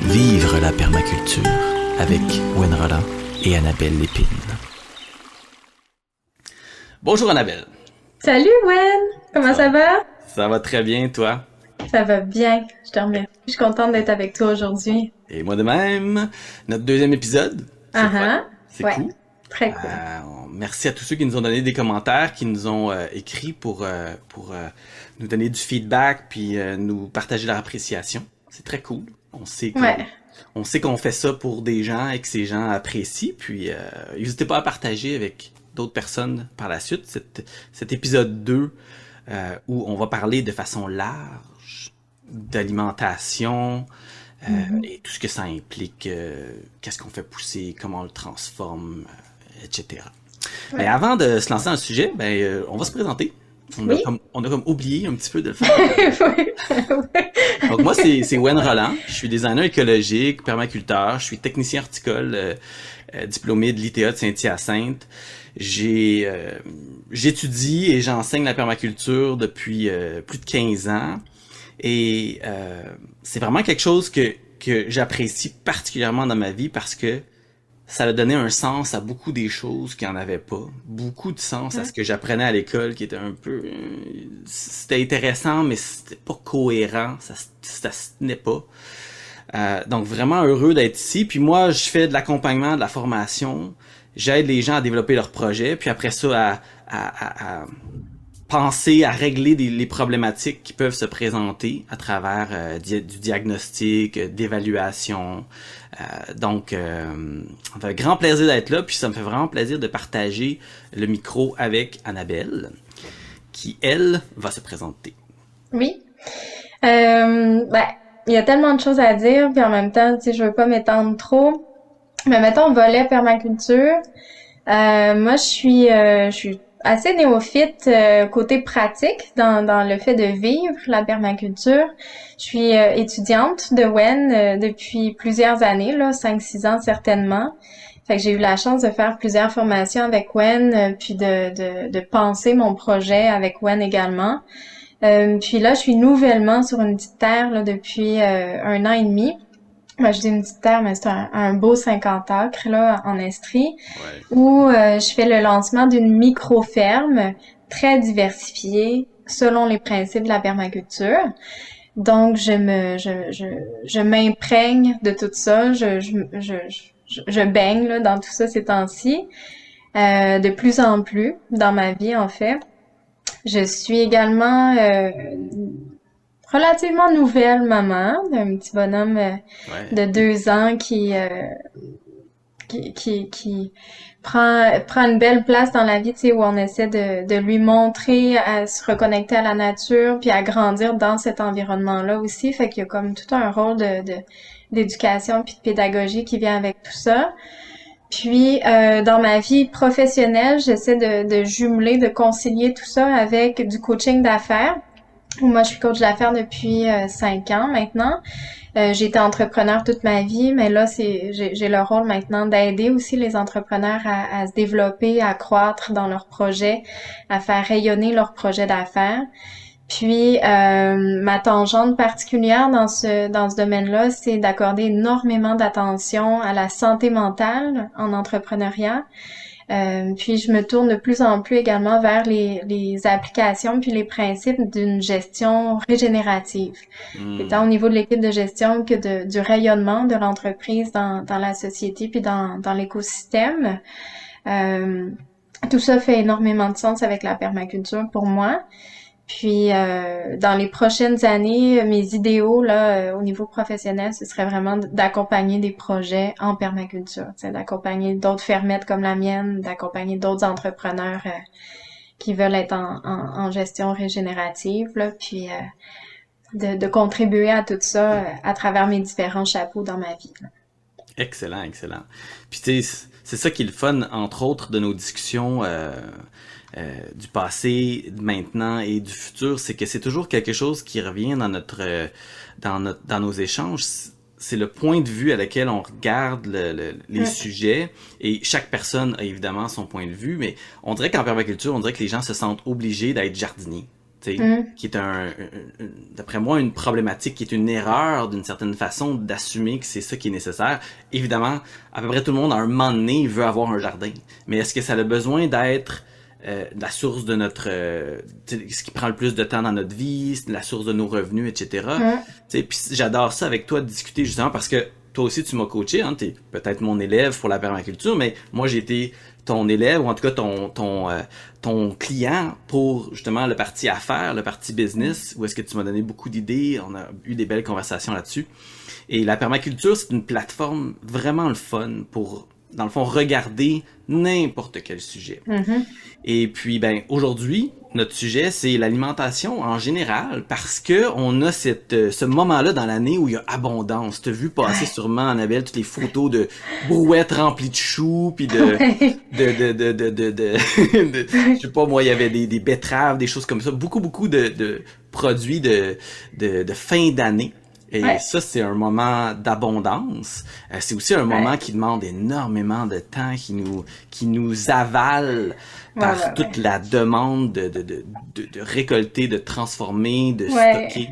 Vivre la permaculture avec Gwen Roland et Annabelle Lépine. Bonjour Annabelle. Salut Gwen, comment ça, va? Ça va très bien, toi? Ça va bien, je te remercie. Je suis contente d'être avec toi aujourd'hui. Et moi de même. Notre deuxième épisode. Ah ah. C'est cool. Très cool. Euh, merci à tous ceux qui nous ont donné des commentaires, qui nous ont euh, écrit pour, euh, pour nous donner du feedback puis nous partager leur appréciation. C'est très cool. On sait on sait qu'on fait ça pour des gens et que ces gens apprécient. Puis n'hésitez pas à partager avec d'autres personnes par la suite cet, cet épisode 2 où on va parler de façon large d'alimentation, mm-hmm. et tout ce que ça implique, qu'est-ce qu'on fait pousser, comment on le transforme, etc. Mais avant de se lancer dans le sujet, ben, euh, on va se présenter. On, a comme, on, a comme, oublié un petit peu de le faire. Donc moi, c'est Wen Roland. Je suis designer écologique, permaculteur. Je suis technicien horticole, euh, euh, diplômé de l'ITA de Saint-Hyacinthe. J'ai j'étudie et j'enseigne la permaculture depuis plus de 15 ans. Et c'est vraiment quelque chose que, que j'apprécie particulièrement dans ma vie parce que ça a donné un sens à beaucoup des choses qui en avaient pas. Beaucoup de sens à ce que j'apprenais à l'école qui était un peu... C'était intéressant, mais c'était pas cohérent. Ça, ça se tenait pas. Euh, donc vraiment heureux d'être ici. Puis moi, je fais de l'accompagnement, de la formation. J'aide les gens à développer leurs projets. Puis après ça, à, à, penser à régler les problématiques qui peuvent se présenter à travers euh, du diagnostic, euh, d'évaluation, donc, euh, fait grand plaisir d'être là, puis ça me fait vraiment plaisir de partager le micro avec Annabelle, qui, elle, va se présenter. Oui. Euh, ben, il y a tellement de choses à dire, puis en même temps, tu sais, je veux pas m'étendre trop. Mais mettons, volet permaculture. Euh, moi, je suis, je suis assez néophyte euh, côté pratique dans, dans le fait de vivre la permaculture. Je suis euh, étudiante de WEN euh, depuis plusieurs années, là, 5-6 ans certainement. Fait que j'ai eu la chance de faire plusieurs formations avec WEN, puis de, de, de, penser mon projet avec WEN également. puis là, je suis nouvellement sur une petite terre là, depuis un an et demi. Dis une petite terre, mais c'est un, beau 50 acres là, en Estrie, où euh, je fais le lancement d'une micro-ferme très diversifiée selon les principes de la permaculture. Donc, je me, je, je, je m'imprègne de tout ça, je, je, je, je, baigne là, dans tout ça ces temps-ci, euh, de plus en plus dans ma vie en fait. Je suis également euh, relativement nouvelle maman d'un petit bonhomme euh, de deux ans qui, euh, qui, qui, qui, prend, prend une belle place dans la vie, tu sais, où on essaie de, de lui montrer à se reconnecter à la nature, puis à grandir dans cet environnement-là aussi. Fait qu'il y a comme tout un rôle de, d'éducation puis de pédagogie qui vient avec tout ça. Puis euh, dans ma vie professionnelle, j'essaie de, de jumeler, de concilier tout ça avec du coaching d'affaires. Moi, je suis coach d'affaires depuis euh, cinq ans maintenant. Euh, j'ai été entrepreneur toute ma vie, mais là, c'est j'ai le rôle maintenant d'aider aussi les entrepreneurs à, se développer, à croître dans leurs projets, à faire rayonner leurs projets d'affaires. Puis euh, ma tangente particulière dans ce dans ce domaine-là, c'est d'accorder énormément d'attention à la santé mentale en entrepreneuriat. Euh, puis je me tourne de plus en plus également vers les, les applications puis les principes d'une gestion régénérative, hmm. tant au niveau de l'équipe de gestion que de, du rayonnement de l'entreprise dans, dans la société puis dans, dans l'écosystème. Euh, tout ça fait énormément de sens avec la permaculture pour moi. Puis euh, dans les prochaines années, mes idéaux là euh, au niveau professionnel, ce serait vraiment d'accompagner des projets en permaculture, d'accompagner d'autres fermettes comme la mienne, d'accompagner d'autres entrepreneurs euh, qui veulent être en, gestion régénérative, là, puis de, contribuer à tout ça à travers mes différents chapeaux dans ma vie. Excellent, excellent. Puis c'est ça qui est le fun, entre autres, de nos discussions euh, du passé, maintenant et du futur, c'est que c'est toujours quelque chose qui revient dans notre, euh, dans notre, dans nos échanges. C'est le point de vue à lequel on regarde le, les sujets et chaque personne a évidemment son point de vue, mais on dirait qu'en permaculture, on dirait que les gens se sentent obligés d'être jardiniers. mm. qui est un, d'après moi, une problématique, qui est une erreur d'une certaine façon d'assumer que c'est ça qui est nécessaire. Évidemment, à peu près tout le monde, à un moment donné, veut avoir un jardin. Mais est-ce que ça a besoin d'être euh, la source de notre... Euh, ce qui prend le plus de temps dans notre vie, la source de nos revenus, etc. Puis j'adore ça avec toi, de discuter justement parce que toi aussi, tu m'as coaché, hein, tu es peut-être mon élève pour la permaculture, mais moi, j'ai été ton élève ou en tout cas ton ton euh, ton client pour justement le parti affaires, le parti business, où est-ce que tu m'as donné beaucoup d'idées, on a eu des belles conversations là-dessus. Et la permaculture, c'est une plateforme vraiment le fun pour dans le fond regarder n'importe quel sujet. Mm-hmm. Et puis ben aujourd'hui, notre sujet, c'est l'alimentation en général, parce que on a cette, euh, ce moment-là dans l'année où il y a abondance. T'as vu passer sûrement, Annabelle, toutes les photos de brouettes remplies de choux, puis de, de, de, de, de, de, je sais pas, moi, il y avait des, des betteraves, des choses comme ça, beaucoup, beaucoup de, de produits de, de, de fin d'année. Et ça, c'est un moment d'abondance. Euh, c'est aussi un moment qui demande énormément de temps, qui nous, qui nous avale par toute la demande de, de, de, de, récolter, de transformer, de stocker.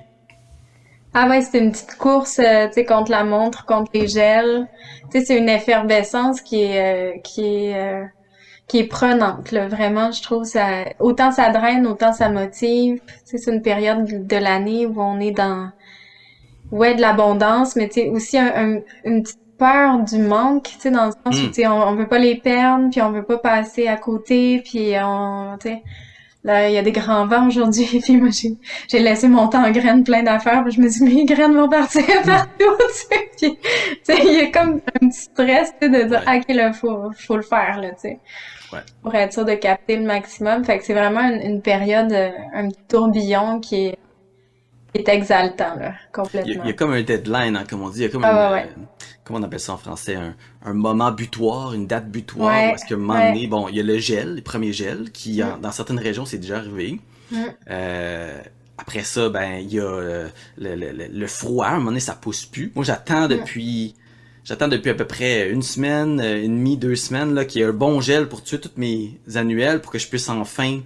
Ah ouais, c'est une petite course, euh, tu sais, contre la montre, contre les gels. Tu sais, c'est une effervescence qui est, euh, qui est, qui est prenante, là. Vraiment, je trouve ça, autant ça draine, autant ça motive. Tu sais, c'est une période de l'année où on est dans, ouais, de l'abondance, mais tu sais, aussi un, une petite peur du manque, tu sais, dans le sens où, hmm. tu sais, on, on veut pas les perdre, puis on veut pas passer à côté, puis on, tu sais, là, il y a des grands vents aujourd'hui, puis moi, j'ai laissé mon temps en graines plein d'affaires, puis je me dis, mais les graines vont partir partout, tu sais, tu sais, il y a comme un petit stress, tu sais, de dire, ah, ok, là, faut, faut le faire, là, tu sais. Ouais. Pour être sûr de capter le maximum. Fait que c'est vraiment une, une période, euh, un petit tourbillon qui est est exaltant, là, complètement. Il y, a, comme un deadline, hein, comme on dit. Il y a comme ah, euh, comment on appelle ça en français, un, un moment butoir, une date butoir, parce qu'à un moment donné, bon, il y a le gel, les premiers gels, qui, mm. dans certaines régions, c'est déjà arrivé. Mm. Euh, après ça, ben, il y a euh, le, le, le, froid, à un moment donné, ça pousse plus. Moi, j'attends mm. depuis... J'attends depuis à peu près une semaine, une demie, deux semaines, là, qu'il y ait un bon gel pour tuer toutes mes annuelles pour que je puisse enfin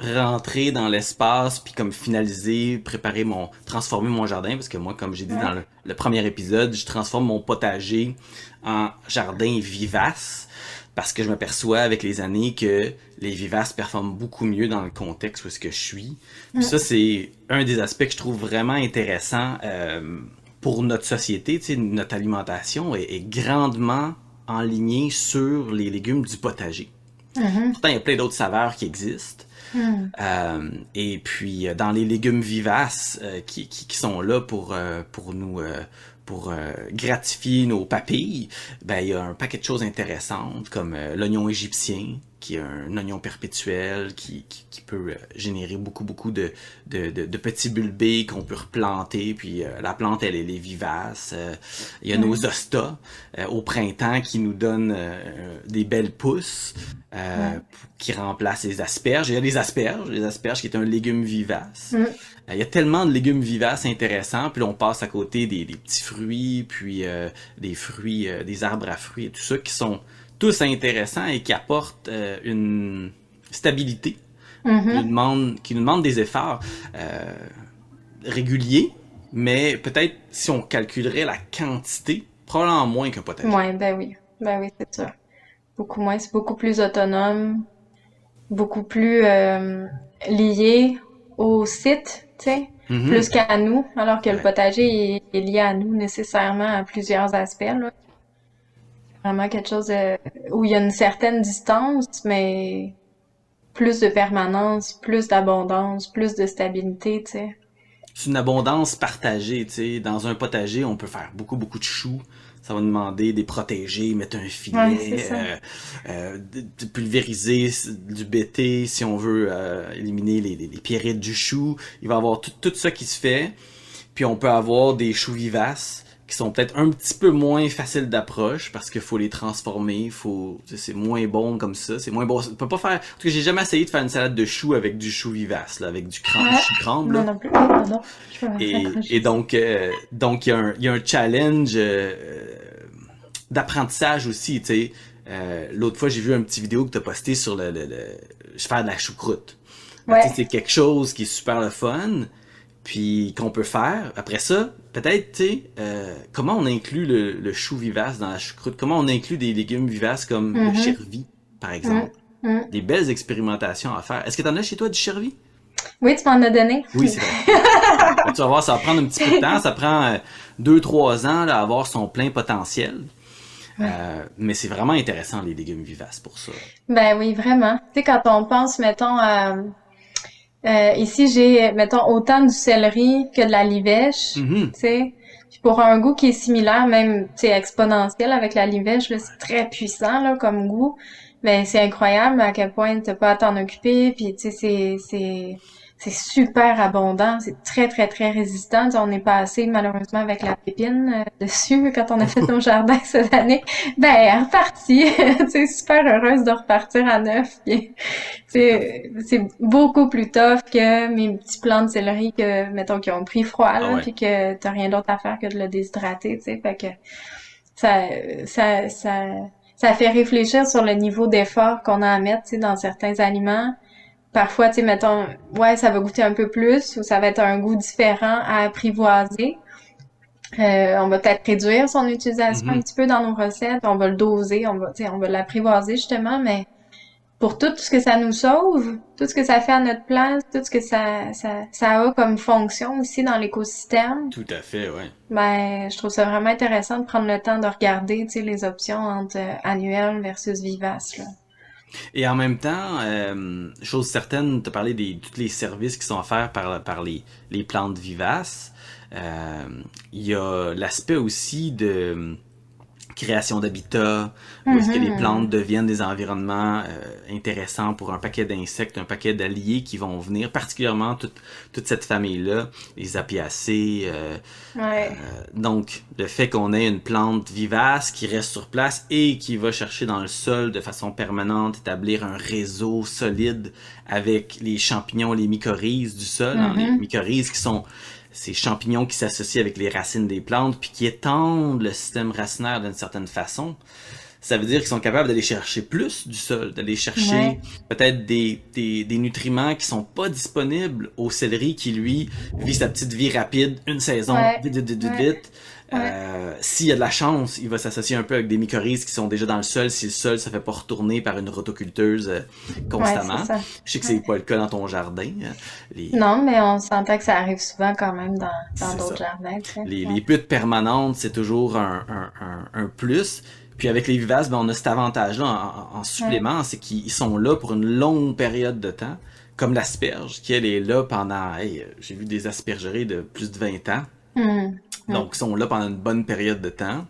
rentrer dans l'espace puis comme finaliser, préparer mon, transformer mon jardin parce que moi, comme j'ai dit dans le, premier épisode, je transforme mon potager en jardin vivace parce que je m'aperçois avec les années que les vivaces performent beaucoup mieux dans le contexte où est-ce que je suis. ça, c'est un des aspects que je trouve vraiment intéressant euh, pour notre société, tu sais, notre alimentation est, est grandement enlignée sur les légumes du potager. Mm-hmm. Pourtant, il y a plein d'autres saveurs qui existent. Hmm. Euh, et puis euh, dans les légumes vivaces euh, qui, qui, qui, sont là pour, pour nous pour gratifier nos papilles, ben il y a un paquet de choses intéressantes comme l'oignon égyptien, qui est un oignon perpétuel qui, qui, qui peut générer beaucoup beaucoup de, de, de, de petits bulbés qu'on peut replanter puis la plante elle, elle est vivace il y a nos hmm. ostas au printemps qui nous donnent des belles pousses euh, qui remplace les asperges. Il y a les asperges, les asperges qui est un légume vivace. Mm. Euh, il y a tellement de légumes vivaces intéressants, puis là, on passe à côté des, des petits fruits, puis euh, des fruits, des arbres à fruits et tout ça, qui sont tous intéressants et qui apportent une stabilité, mm-hmm. qui, nous demande, qui nous demande des efforts réguliers, mais peut-être si on calculerait la quantité, probablement moins qu'un potager. Ouais, ben oui, ben oui, c'est ça beaucoup moins, c'est beaucoup plus autonome, beaucoup plus euh, lié au site, tu sais, mm-hmm. plus qu'à nous, alors que le potager est, lié à nous nécessairement à plusieurs aspects. Là. Vraiment quelque chose où il y a une certaine distance, mais plus de permanence, plus d'abondance, plus de stabilité, tu sais. C'est une abondance partagée, tu sais. Dans un potager, on peut faire beaucoup, beaucoup de choux ça va demander des protégés, mettre un filet, euh, euh, de pulvériser du BT si on veut euh, éliminer les, les, pierrettes du chou. Il va y avoir tout, tout ça qui se fait. Puis on peut avoir des choux vivaces qui sont peut-être un petit peu moins faciles d'approche parce qu'il faut les transformer, faut c'est moins bon comme ça, c'est moins bon. On peut pas faire. En tout cas, j'ai jamais essayé de faire une salade de choux avec du chou vivace, là, avec du cran, chou crumble. Non, non plus. Non, non. Et, et donc, euh, donc il y, a un, y a un challenge euh, d'apprentissage aussi, tu sais. Euh, L'autre fois, j'ai vu un petit vidéo que tu as posté sur le, le, le, faire de la choucroute. C'est quelque chose qui est super le fun, puis qu'on peut faire? Après ça, peut-être, tu sais, euh, comment on inclut le, chou vivace dans la choucroute? Comment on inclut des légumes vivaces comme le mm-hmm. chervi, par exemple? Mm-hmm. Mm-hmm. Des belles expérimentations à faire. Est-ce que tu en as chez toi du chervi? Oui, tu m'en as donné. Oui, c'est vrai. tu vas voir, ça va prendre un petit peu de temps. Ça prend euh, deux, trois ans à avoir son plein potentiel. Euh, mais c'est vraiment intéressant, les légumes vivaces, pour ça. Ben oui, vraiment. Tu sais, quand on pense, mettons, euh, ici, j'ai, mettons, autant du céleri que de la livèche, mm-hmm. tu sais. pour un goût qui est similaire, même, tu sais, exponentiel avec la livèche, c'est très puissant, là, comme goût. Mais c'est incroyable à quel point t'as pas à t'en occuper, puis tu sais, c'est, c'est, c'est super abondant, c'est très très très résistant. on est passé malheureusement avec la pépine euh, dessus quand on a fait nos jardins cette année. Ben reparti, c'est super heureuse de repartir à neuf. C'est c'est beaucoup plus tough que mes petits plants de céleri que mettons qui ont pris froid là, ah puis que t'as rien d'autre à faire que de le déshydrater, tu sais. Fait que ça ça ça ça fait réfléchir sur le niveau d'effort qu'on a à mettre, tu sais, dans certains aliments parfois, tu sais, mettons, ouais, ça va goûter un peu plus ou ça va être un goût différent à apprivoiser. Euh, on va peut-être réduire son utilisation mm-hmm. un petit peu dans nos recettes, on va le doser, on va, on va l'apprivoiser justement, mais pour tout ce que ça nous sauve, tout ce que ça fait à notre place, tout ce que ça, ça, ça a comme fonction aussi dans l'écosystème. Tout à fait, ouais. Ben, je trouve ça vraiment intéressant de prendre le temps de regarder, tu sais, les options entre euh, annuel versus vivace, là. Et en même temps, euh, chose certaine, tu as parlé de tous les services qui sont offerts par, par les, les plantes vivaces. Euh, il y a l'aspect aussi de création d'habitat, où est-ce que les mhm. plantes deviennent des environnements euh, intéressants pour un paquet d'insectes, un paquet d'alliés qui vont venir, particulièrement toute, toute cette famille-là, les apiacées. Euh, euh, donc, le fait qu'on ait une plante vivace qui reste sur place et qui va chercher dans le sol de façon permanente, établir un réseau solide avec les champignons, les mycorhizes du sol, hein, les mhm. mycorhizes qui sont ces champignons qui s'associent avec les racines des plantes puis qui étendent le système racinaire d'une certaine façon. Ça veut dire qu'ils sont capables d'aller chercher plus du sol, d'aller chercher peut-être des, des, des, nutriments qui sont pas disponibles au céleri qui, lui, vit sa petite vie rapide, une saison, vite, vite, vite, vite. Euh, S'il y a de la chance, il va s'associer un peu avec des mycorhizes qui sont déjà dans le sol si le sol se fait pas retourner par une rotoculteuse euh, constamment. Je sais que c'est pas le cas dans ton jardin. Hein. Non, mais on sentait que ça arrive souvent quand même dans d'autres jardins. Les, les putes permanentes, c'est toujours un, un, un, plus. Puis avec les vivaces, ben, on a cet avantage-là en, supplément, c'est qu'ils sont là pour une longue période de temps, comme l'asperge, qui elle est là pendant, j'ai vu des aspergeries de plus de 20 ans. Donc, ils sont là pendant une bonne période de temps.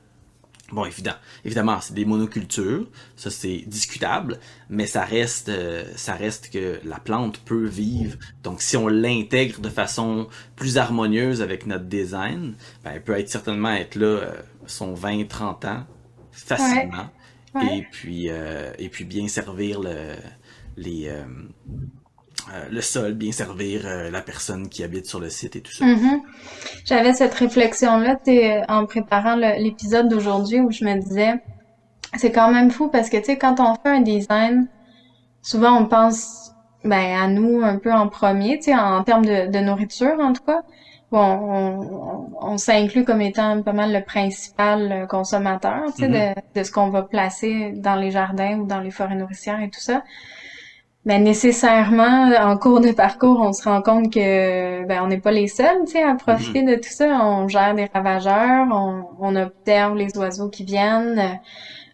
Bon, évidemment, évidemment, c'est des monocultures, ça c'est discutable, mais ça reste, euh, ça reste que la plante peut vivre. Donc, si on l'intègre de façon plus harmonieuse avec notre design, ben, elle peut être certainement être là euh, son 20-30 ans facilement, et puis euh, et puis bien servir le, les euh, le sol, bien servir euh, la personne qui habite sur le site et tout ça. Mm-hmm. J'avais cette réflexion-là en préparant l'épisode d'aujourd'hui où je me disais, c'est quand même fou parce que tu sais, quand on fait un design, souvent on pense ben, à nous un peu en premier, tu sais, en termes de, nourriture en tout cas. Bon, on, on, s'inclut comme étant pas mal le principal consommateur, tu sais, mm-hmm. de, de ce qu'on va placer dans les jardins ou dans les forêts nourricières et tout ça ben nécessairement en cours de parcours on se rend compte que ben on n'est pas les seuls tu sais à profiter mm-hmm. de tout ça. On gère des ravageurs on, on observe les oiseaux qui viennent.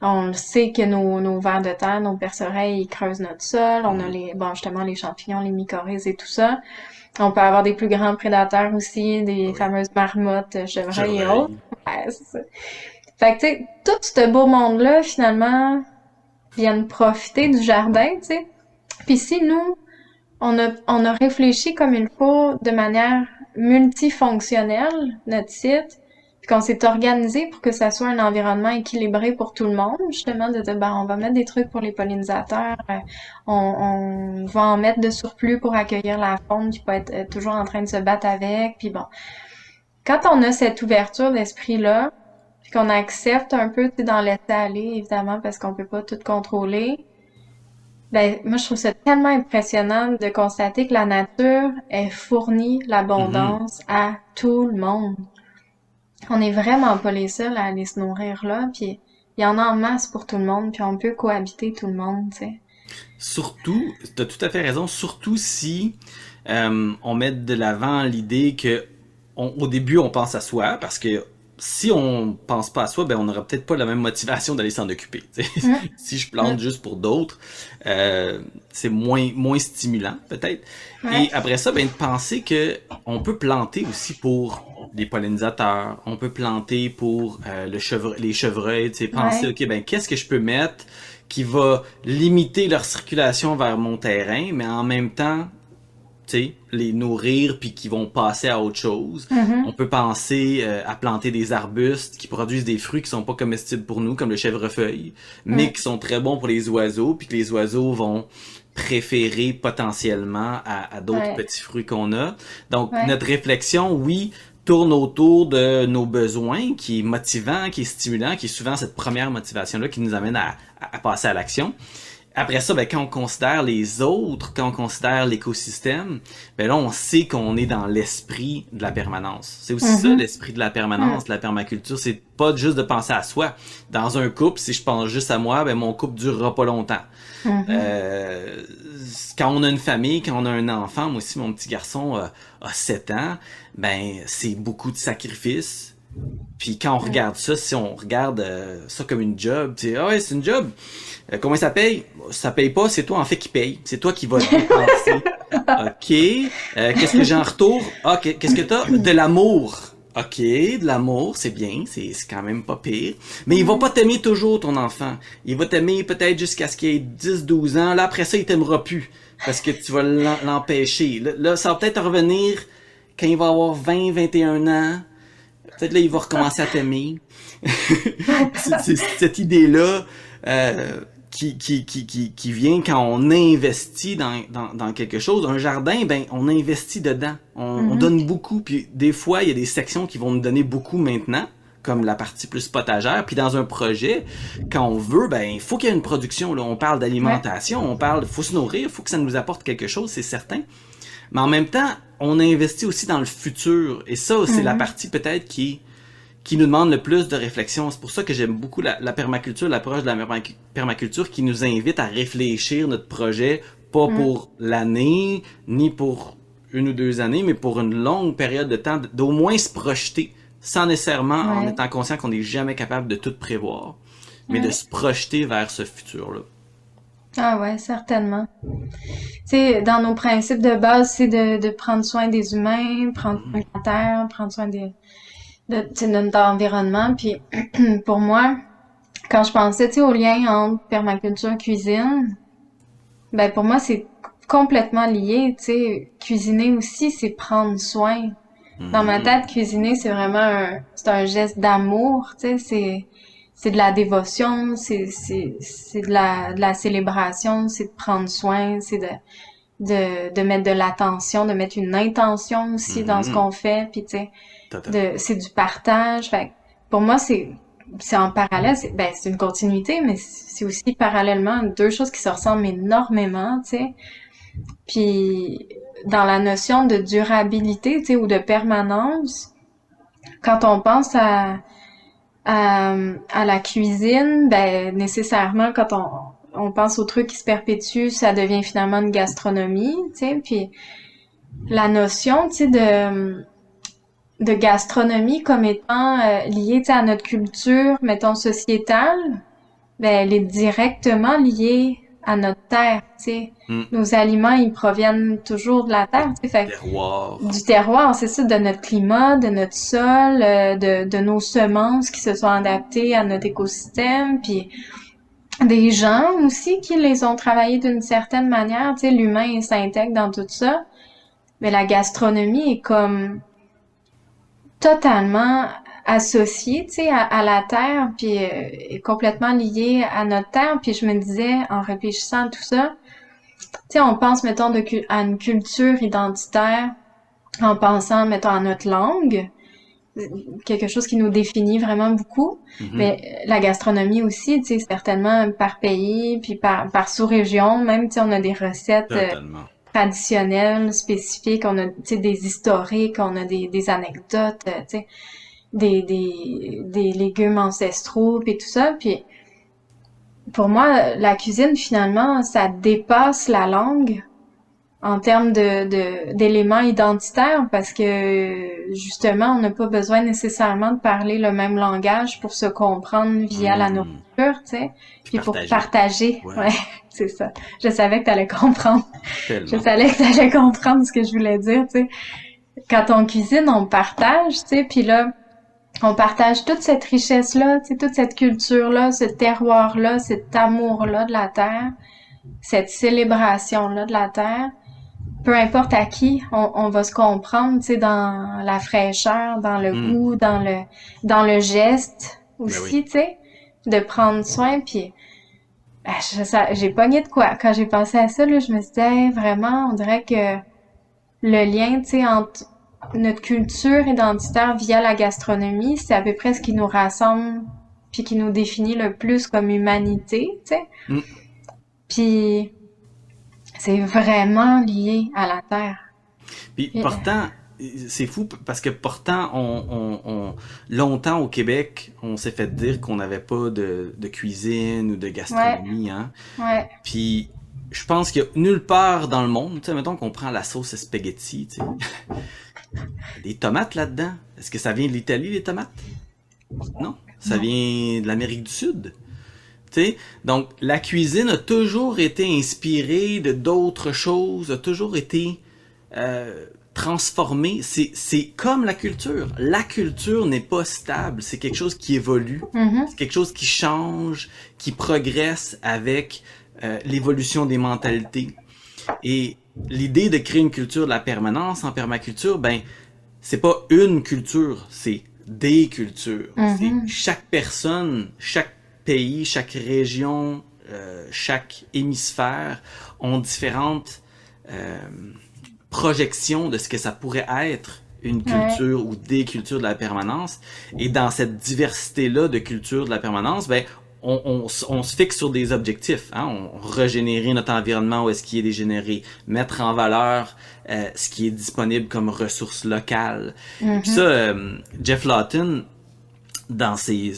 On sait que nos, nos vers de terre nos perce-oreilles ils creusent notre sol. On a mm-hmm. les bon justement les champignons les mycorhizes et tout ça. On peut avoir des plus grands prédateurs aussi des fameuses marmottes chevreuils et autres. Ouais, fait que tu sais tout ce beau monde là finalement viennent profiter du jardin tu sais puis si nous, on a, on a réfléchi comme il faut de manière multifonctionnelle, notre site, puis qu'on s'est organisé pour que ça soit un environnement équilibré pour tout le monde, justement, de dire, ben, on va mettre des trucs pour les pollinisateurs, euh, on, on va en mettre de surplus pour accueillir la faune qui peut être euh, toujours en train de se battre avec, puis bon. Quand on a cette ouverture d'esprit-là, puis qu'on accepte un peu d'en laisser aller, évidemment, parce qu'on peut pas tout contrôler, Ben, moi, je trouve ça tellement impressionnant de constater que la nature, elle fournit l'abondance mm-hmm. à tout le monde. On n'est vraiment pas les seuls à aller se nourrir là, puis il y en a en masse pour tout le monde, puis on peut cohabiter tout le monde, tu sais. Surtout, tu as tout à fait raison, surtout si euh, on met de l'avant l'idée que au début on pense à soi, parce que si on pense pas à soi, ben on n'aura peut-être pas la même motivation d'aller s'en occuper. si je plante juste pour d'autres, euh, c'est moins moins stimulant peut-être. Et après ça, ben de penser que on peut planter aussi pour des pollinisateurs, on peut planter pour euh, le chevre les chevreuils. Penser ok ben qu'est-ce que je peux mettre qui va limiter leur circulation vers mon terrain, mais en même temps les nourrir puis qui vont passer à autre chose. Mm-hmm. On peut penser euh, à planter des arbustes qui produisent des fruits qui sont pas comestibles pour nous, comme le chèvrefeuille, mais qui sont très bons pour les oiseaux, puis que les oiseaux vont préférer potentiellement à, d'autres petits fruits qu'on a. Donc notre réflexion, oui, tourne autour de nos besoins, qui est motivant, qui est stimulant, qui est souvent cette première motivation-là qui nous amène à, à passer à l'action. Après ça, ben, quand on considère les autres, quand on considère l'écosystème, ben là, on sait qu'on est dans l'esprit de la permanence. C'est aussi ça, mhm. l'esprit de la permanence, de la permaculture. C'est pas juste de penser à soi. Dans un couple, si je pense juste à moi, ben, mon couple durera pas longtemps. Mhm. euh, quand on a une famille, quand on a un enfant, moi aussi, mon petit garçon a 7 ans, ben, c'est beaucoup de sacrifices puis quand on regarde ça, si on regarde euh, ça comme une job, tu sais, ah ouais, c'est une job. Euh, comment ça paye? Ça paye pas, c'est toi en fait qui paye. C'est toi qui vas dépenser. OK. Euh, qu'est-ce que j'ai en retour? Ah, qu'est-ce que t'as? De l'amour. OK, de l'amour, c'est bien, c'est quand même pas pire. Mais il va pas t'aimer toujours, ton enfant. Il va t'aimer peut-être jusqu'à ce qu'il ait 10-12 ans. Là, après ça, il t'aimera plus. Parce que tu vas l'empêcher. Là, là, ça va peut-être revenir quand il va avoir 20-21 ans Peut-être là, il va recommencer à t'aimer. c'est cette idée-là euh, qui, qui, qui, qui, qui vient quand on investit dans, dans, dans, quelque chose. Un jardin, ben, on investit dedans. On, on, mm-hmm. donne beaucoup. Puis des fois, il y a des sections qui vont nous donner beaucoup maintenant comme la partie plus potagère. Puis dans un projet, quand on veut, ben il faut qu'il y ait une production. Là. On parle d'alimentation, on parle, faut se nourrir, il faut que ça nous apporte quelque chose, c'est certain. Mais en même temps, on investit aussi dans le futur. Et ça, c'est la mhm. partie peut-être qui qui nous demande le plus de réflexion. C'est pour ça que j'aime beaucoup la, permaculture, l'approche de la permaculture qui nous invite à réfléchir notre projet, pas mhm. pour l'année, ni pour une ou deux années, mais pour une longue période de temps, d'au moins se projeter, sans nécessairement en étant conscient qu'on n'est jamais capable de tout prévoir, mais de se projeter vers ce futur-là. Ah ouais, certainement. Tu dans nos principes de base, c'est de, de prendre soin des humains, prendre soin de la terre, prendre soin des, de, de notre environnement. Puis pour moi, quand je pensais, tu au lien entre permaculture cuisine, ben pour moi, c'est complètement lié, tu sais. Cuisiner aussi, c'est prendre soin. Dans ma mm-hmm. tête, cuisiner, c'est vraiment un, c'est un geste d'amour, tu sais, c'est c'est de la dévotion, c'est c'est c'est de la de la célébration, c'est de prendre soin, c'est de de de mettre de l'attention, de mettre une intention aussi dans ce mm-hmm. qu'on fait, puis tu sais c'est du partage. Fait pour moi c'est c'est en parallèle, c'est ben c'est une continuité mais c'est aussi parallèlement deux choses qui se ressemblent énormément, tu sais. Puis dans la notion de durabilité, tu sais ou de permanence, quand on pense à euh, à la cuisine, ben nécessairement quand on, on pense au truc qui se perpétue, ça devient finalement une gastronomie, tu sais. Puis la notion, tu sais, de de gastronomie comme étant euh, liée à notre culture, mettons sociétale, ben elle est directement liée à notre terre, tu sais. Hmm. Nos aliments, ils proviennent toujours de la terre, tu sais. Du terroir. Du terroir, c'est ça, de notre climat, de notre sol, euh, de, de nos semences qui se sont adaptées à notre écosystème, puis des gens aussi qui les ont travaillés d'une certaine manière, tu sais, l'humain s'intègre dans tout ça. Mais la gastronomie est comme totalement associé, tu sais, à, la terre, puis euh, complètement lié à notre terre. Puis je me disais, en réfléchissant à tout ça, tu sais, on pense, mettons, de, à une culture identitaire en pensant, mettons, à notre langue. quelque chose qui nous définit vraiment beaucoup. Mm-hmm. Mais la gastronomie aussi, tu sais, certainement par pays, puis par, par sous-région, même, tu on a des recettes traditionnelles, spécifiques, on a, tu sais, des historiques, on a des, des anecdotes, tu sais, des, des, des légumes ancestraux, puis tout ça, puis pour moi, la cuisine, finalement, ça dépasse la langue en termes de, d'éléments identitaires parce que justement, on n'a pas besoin nécessairement de parler le même langage pour se comprendre via la hmm. nourriture, tu sais, puis pour partager. Ouais, c'est ça. Je savais que tu allais comprendre. Je savais que tu allais comprendre ce que je voulais dire, tu sais. Quand on cuisine, on partage, tu sais, puis là, on partage toute cette richesse-là, toute cette culture-là, ce terroir-là, cet amour-là de la terre, cette célébration-là de la terre. Peu importe à qui, on, va se comprendre, tu sais, dans la fraîcheur, dans le hmm. goût, dans le dans le geste ben aussi, tu sais, de prendre soin. Puis, ben, j'ai pogné de quoi quand j'ai pensé à ça. Là, je me suis dit, vraiment, on dirait que le lien, tu sais, entre notre culture identitaire via la gastronomie, c'est à peu près ce qui nous rassemble puis qui nous définit le plus comme humanité, tu sais. Mm. Puis c'est vraiment lié à la terre. Puis pourtant, c'est fou parce que pourtant, on, longtemps au Québec, on s'est fait dire qu'on n'avait pas de, cuisine ou de gastronomie, hein. Ouais. Puis je pense a nulle part dans le monde, tu sais, mettons qu'on prend la sauce spaghetti, tu sais. Des tomates là-dedans? Est-ce que ça vient de l'Italie, les tomates? Non. Ça vient de l'Amérique du Sud. sais, Donc, la cuisine a toujours été inspirée de d'autres choses, a toujours été euh, transformée. C'est comme la culture. La culture n'est pas stable. C'est quelque chose qui évolue. Mm-hmm. C'est quelque chose qui change, qui progresse avec euh, l'évolution des mentalités. Et l'idée de créer une culture de la permanence en permaculture, ben, c'est pas une culture, c'est des cultures. Mm-hmm. Chaque personne, chaque pays, chaque région, euh, chaque hémisphère ont différentes euh, projections de ce que ça pourrait être une culture ou des cultures de la permanence. Et dans cette diversité-là de cultures de la permanence, ben, on, se fixe sur des objectifs. Hein? On régénérer notre environnement où est-ce qu'il est dégénéré, mettre en valeur euh, ce qui est disponible comme ressources locales. Mm-hmm. ça, euh, Jeff Lawton, dans ses,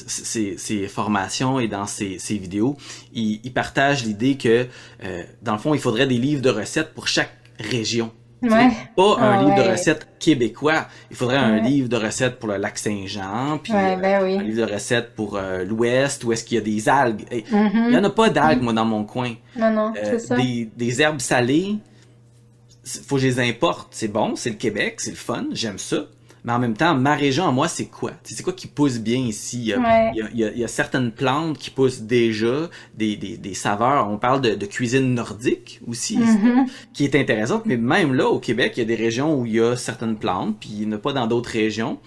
formations et dans ses, vidéos, il, partage l'idée que, euh, dans le fond, il faudrait des livres de recettes pour chaque région. Ouais. Pas un ah livre de recettes québécois. Il faudrait un livre de recettes pour le lac Saint-Jean, puis ben un livre de recettes pour euh, l'ouest, où est-ce qu'il y a des algues. Mm-hmm. Il y en a pas d'algues, moi, dans mon coin. Non, non, euh, c'est ça. Des, des herbes salées, faut que je les importe. C'est bon, c'est le Québec, c'est le fun, j'aime ça mais en même temps, ma région à moi, c'est quoi? C'est quoi qui pousse bien ici? Il y, a, certaines plantes qui poussent déjà, des, des, saveurs. On parle de, cuisine nordique aussi, mm-hmm. qui est intéressante, mais même là, au Québec, il y a des régions où il y a certaines plantes, puis il n'y en a pas dans d'autres régions.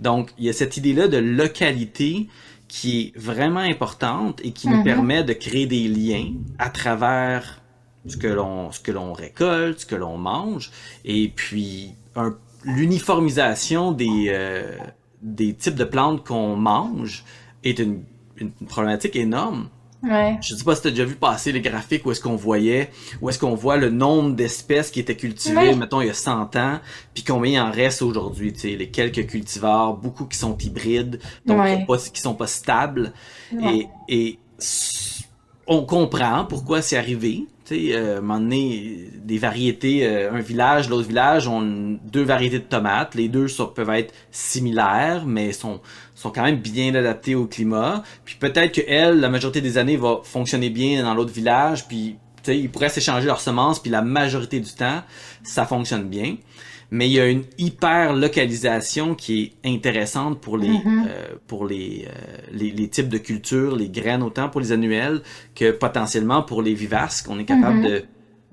Donc, il y a cette idée-là de localité qui est vraiment importante et qui nous mm-hmm. permet de créer des liens à travers ce que l'on ce que l'on récolte, ce que l'on mange, et puis un l'uniformisation des, euh, des types de plantes qu'on mange est une, une problématique énorme. Ouais. Je sais pas si tu as déjà vu passer les graphiques où est-ce qu'on voyait, où est-ce qu'on voit le nombre d'espèces qui étaient cultivées, mettons, il y a 100 ans, puis combien il en reste aujourd'hui, tu sais, les quelques cultivars, beaucoup qui sont hybrides, donc pas, qui sont pas stables. Et, et on comprend pourquoi c'est arrivé. Tu sais, euh, à un moment donné, des variétés, euh, un village, l'autre village ont deux variétés de tomates. Les deux peuvent être similaires, mais sont sont quand même bien adaptés au climat. Puis peut-être que la majorité des années, va fonctionner bien dans l'autre village. Puis tu sais, ils pourraient s'échanger leurs semences. Puis la majorité du temps, ça fonctionne bien mais il y a une hyper localisation qui est intéressante pour les mm-hmm. euh, pour les, euh, les, les types de cultures, les graines autant pour les annuels que potentiellement pour les vivaces qu'on est capable mm-hmm.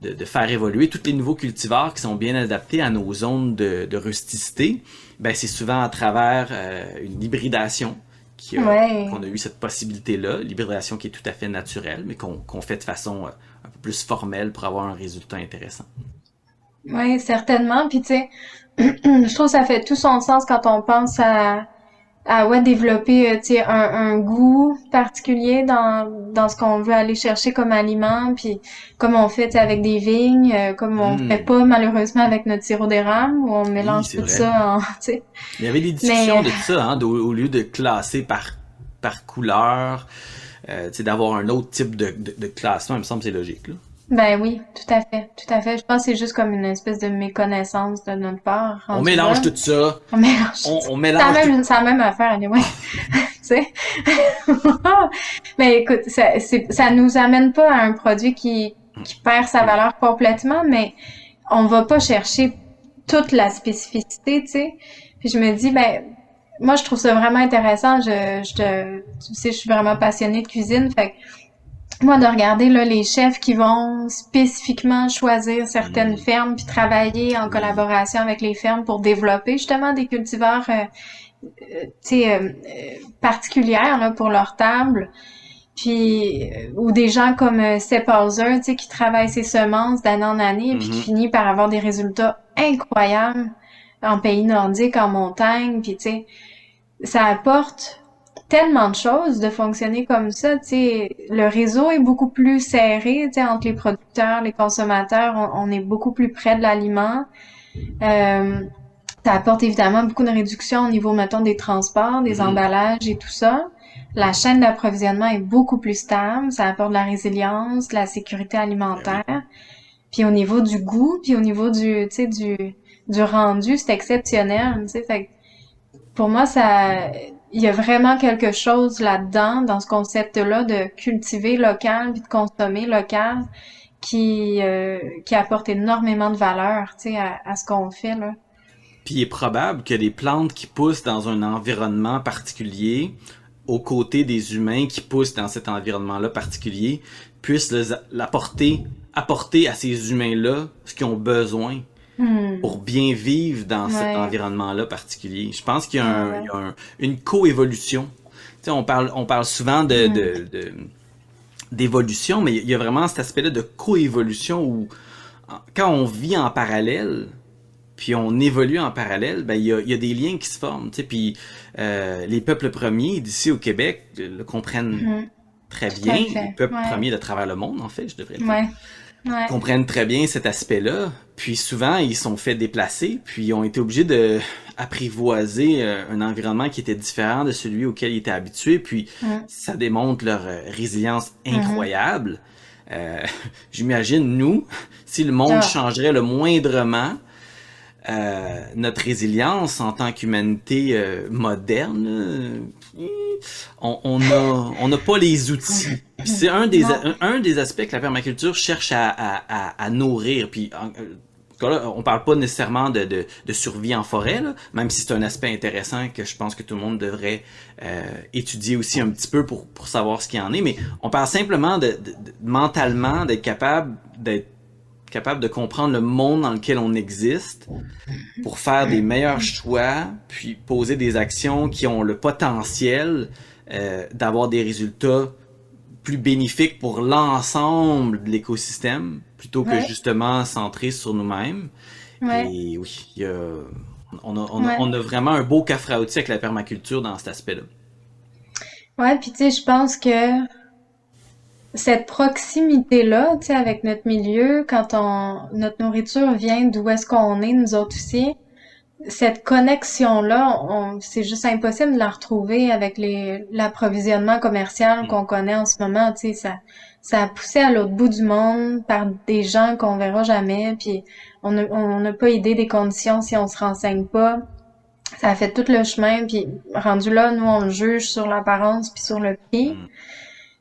de, de, de faire évoluer tous les nouveaux cultivars qui sont bien adaptés à nos zones de, de rusticité. Ben c'est souvent à travers euh, une hybridation qu'on a eu cette possibilité-là, l'hybridation qui est tout à fait naturelle, mais qu'on qu'on fait de façon un peu plus formelle pour avoir un résultat intéressant. Oui, certainement. Puis tu sais, je trouve que ça fait tout son sens quand on pense à à ouais développer euh, tu un, un goût particulier dans dans ce qu'on veut aller chercher comme aliment puis comme on fait avec des vignes euh, comme on hmm. fait pas malheureusement avec notre sirop d'érable où on mélange tout ça en tu il y avait des discussions de tout ça hein au, lieu de classer par par couleur euh, d'avoir un autre type de, de, de classement il me semble c'est logique là ben oui, tout à fait, tout à fait. Je pense que c'est juste comme une espèce de méconnaissance de notre part. On mélange tout ça. On mélange. On, mélange. C'est même, la même affaire, anyway. tu sais. mais écoute, ça, ça nous amène pas à un produit qui, qui perd sa valeur complètement, mais on va pas chercher toute la spécificité, tu sais. Puis je me dis, ben, moi, je trouve ça vraiment intéressant. Je, je te, tu sais, je suis vraiment passionnée de cuisine, fait que moi de regarder là, les chefs qui vont spécifiquement choisir certaines mm. fermes puis travailler en collaboration avec les fermes pour développer justement des cultivars euh, euh, euh particulières là, pour leur table puis euh, ou des gens comme euh, tu sais qui travaillent ses semences d'année en année puis qui mm-hmm. finit par avoir des résultats incroyables en pays nordique en montagne puis tu sais ça apporte tellement de choses de fonctionner comme ça. Le réseau est beaucoup plus serré entre les producteurs, les consommateurs. On, est beaucoup plus près de l'aliment. Euh, ça apporte évidemment beaucoup de réduction au niveau, mettons, des transports, des mm-hmm. emballages et tout ça. La chaîne d'approvisionnement est beaucoup plus stable. Ça apporte de la résilience, de la sécurité alimentaire. Puis au niveau du goût, puis au niveau du, du, du rendu, c'est exceptionnel. Fait pour moi, ça, il y a vraiment quelque chose là-dedans, dans ce concept-là de cultiver local puis de consommer local qui, euh, qui apporte énormément de valeur, à, à ce qu'on fait, là. Puis il est probable que les plantes qui poussent dans un environnement particulier, aux côtés des humains qui poussent dans cet environnement-là particulier, puissent l'apporter, apporter à ces humains-là ce qu'ils ont besoin Hmm. pour bien vivre dans cet environnement-là particulier. Je pense qu'il y a, une coévolution. Tu sais, on parle, on parle souvent de, hmm. d'évolution, mais il y a vraiment cet aspect-là de coévolution où quand on vit en parallèle, puis on évolue en parallèle, ben il y a, des liens qui se forment. Tu sais, puis euh, les peuples premiers d'ici au Québec le comprennent hmm. très bien. Les peuples premiers de travers le monde, en fait, je devrais dire comprennent très bien cet aspect-là. Puis souvent, ils sont fait déplacer, puis ils ont été obligés de apprivoiser euh, un environnement qui était différent de celui auquel ils étaient habitués. Puis ça démontre leur euh, résilience mm-hmm. incroyable. Euh, J'imagine, nous, si le monde ah. changerait le moindrement, euh, notre résilience en tant qu'humanité euh, moderne, on, on a on n'a pas les outils. C'est un des un, des aspects que la permaculture cherche à, à, à, nourrir. Puis en, là, on parle pas nécessairement de, de, de survie en forêt, là, même si c'est un aspect intéressant que je pense que tout le monde devrait euh, étudier aussi un petit peu pour, pour savoir ce qu'il en est. Mais on parle simplement de, de mentalement d'être capable d'être capable de comprendre le monde dans lequel on existe pour faire des meilleurs choix, puis poser des actions qui ont le potentiel euh, d'avoir des résultats plus bénéfiques pour l'ensemble de l'écosystème, plutôt que justement centré sur nous-mêmes. Et oui, y a, on, a, on, a, on, a, vraiment un beau coffre à outils avec la permaculture dans cet aspect-là. Ouais, puis tu sais, je pense que cette proximité-là, tu sais, avec notre milieu, quand on, notre nourriture vient d'où est-ce qu'on est, nous autres aussi, cette connexion-là, on, c'est juste impossible de la retrouver avec l'approvisionnement commercial mm. qu'on connaît en ce moment, tu sais, ça, ça a poussé à l'autre bout du monde par des gens qu'on verra jamais, puis on n'a pas idée des conditions si on se renseigne pas. Ça a fait tout le chemin, puis rendu là, nous, on juge sur l'apparence puis sur le prix. Mm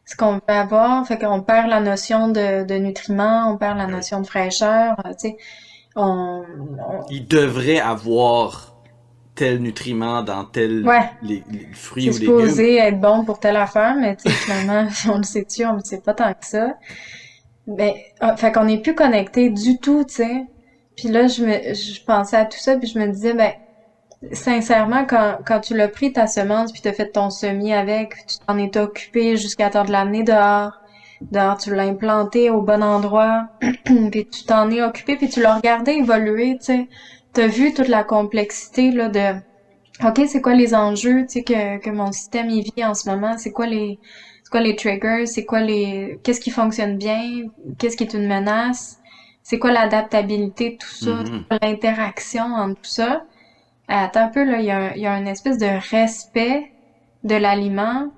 ce qu'on veut avoir. Fait qu'on perd la notion de, de nutriments, on perd la notion de fraîcheur. Euh, tu sais, on, Il devrait avoir tel nutriment dans tel les, fruits ou légumes. C'est supposé être bon pour telle affaire, mais tu sais, finalement, on le sait-tu, on le sait pas tant que ça. Mais, ah, fait qu'on est plus connecté du tout, tu sais. Puis là, je me, je pensais à tout ça, puis je me disais, ben, sincèrement, quand, quand tu l'as pris ta semence puis t'as fait ton semis avec, tu t'en es occupé jusqu'à temps de l'amener dehors. Dehors, tu l'as implanté au bon endroit, puis tu t'en es occupé puis tu l'as regardé évoluer, tu sais. t'as vu toute la complexité là de OK, c'est quoi les enjeux, tu sais, que, que mon système y vit en ce moment? C'est quoi les c'est quoi les triggers? C'est quoi les qu'est-ce qui fonctionne bien? Qu'est-ce qui est une menace? C'est quoi l'adaptabilité, tout ça, mm-hmm. l'interaction entre tout ça? Attends un peu, là, il y a, y a une espèce de respect de l'aliment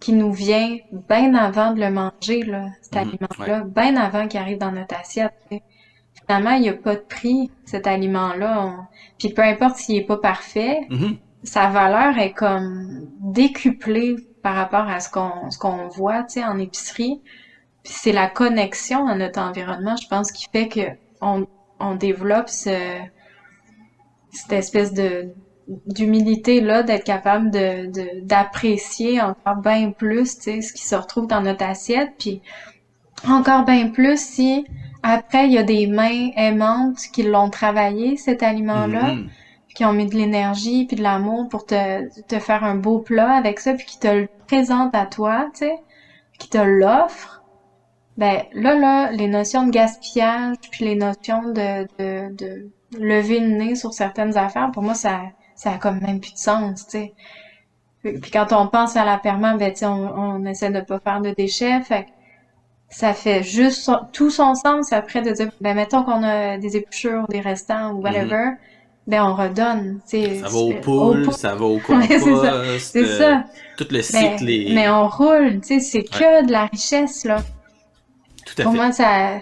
qui nous vient bien avant de le manger, là, cet mm-hmm. aliment-là, bien avant qu'il arrive dans notre assiette. Finalement, il n'y a pas de prix, cet aliment-là. Puis peu importe s'il est pas parfait, mm-hmm. sa valeur est comme décuplée par rapport à ce qu'on ce qu'on voit, tu sais, en épicerie. Puis c'est la connexion à notre environnement, je pense, qui fait que on, on développe ce, cette espèce de d'humilité là d'être capable de d'apprécier encore bien plus tu sais ce qui se retrouve dans notre assiette puis encore bien plus si après il y a des mains aimantes qui l'ont travaillé cet aliment là mm-hmm. qui ont mis de l'énergie puis de l'amour pour te te faire un beau plat avec ça puis qui te le présentent à toi tu sais qui te l'offrent ben là là les notions de gaspillage puis les notions de de, de lever le nez sur certaines affaires pour moi ça ça a comme même plus de sens, tu sais. Puis quand on pense à la permanence, ben, on, on essaie de pas faire de déchets, fait ça fait juste tout son sens après de dire, ben, mettons qu'on a des épluchures, des restants ou whatever, mm-hmm. ben, on redonne, Ça va aux poules, ça va au compost. c'est ça. Euh, tout le ben, cycle Mais on roule, tu sais, c'est que de la richesse, là. Tout à Pour moi, ça,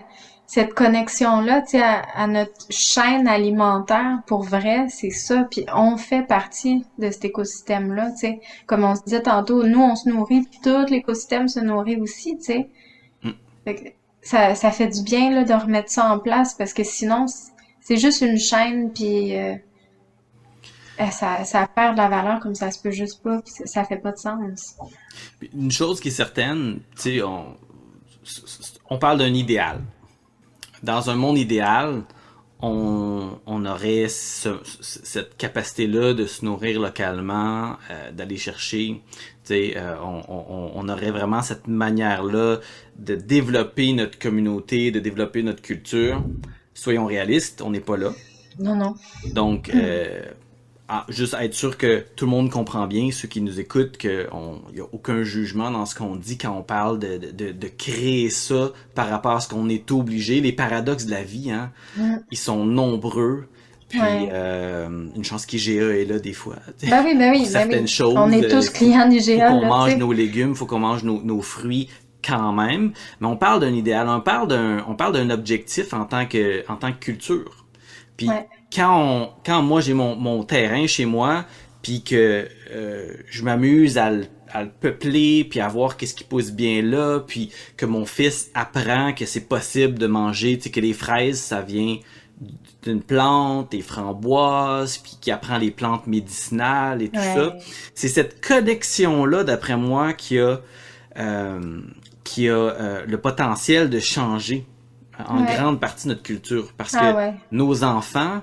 cette connexion-là, tu sais, à, notre chaîne alimentaire, pour vrai, c'est ça. Puis on fait partie de cet écosystème-là, tu sais. Comme on se disait tantôt, nous, on se nourrit, puis tout l'écosystème se nourrit aussi, tu sais. Mm. ça, ça fait du bien, là, de remettre ça en place, parce que sinon, c'est juste une chaîne, puis... Euh, eh, ça, ça perd de la valeur comme ça se peut juste pas, puis ça, ça fait pas de sens. Une chose qui est certaine, tu sais, on, on parle d'un idéal dans un monde idéal, on, on aurait cette capacité-là de se nourrir localement, euh, d'aller chercher. Euh, on, on, on, aurait vraiment cette manière-là de développer notre communauté, de développer notre culture. Soyons réalistes, on n'est pas là. Non, non. Donc, euh, juste être sûr que tout le monde comprend bien, ceux qui nous écoutent, qu'il n'y a aucun jugement dans ce qu'on dit quand on parle de, de, de, créer ça par rapport à ce qu'on est obligé. Les paradoxes de la vie, hein, ils sont nombreux. Puis euh, une chance qu'IGA est là des fois. Ben oui, ben oui, ben certaines choses. On est tous clients d'IGA. Faut qu'on mange nos légumes, faut qu'on mange nos, nos fruits quand même. Mais on parle d'un idéal, on parle d'un, on parle d'un objectif en tant que, en tant que culture. Puis quand, quand moi j'ai mon, mon terrain chez moi, puis que euh, je m'amuse à, à, le peupler, puis à voir qu'est-ce qui pousse bien là, puis que mon fils apprend que c'est possible de manger, tu sais, que les fraises, ça vient d'une plante, des framboises, puis qui apprend les plantes médicinales et tout ça. C'est cette connexion-là, d'après moi, qui a, euh, qui a euh, le potentiel de changer en grande partie notre culture. Parce ah que nos enfants,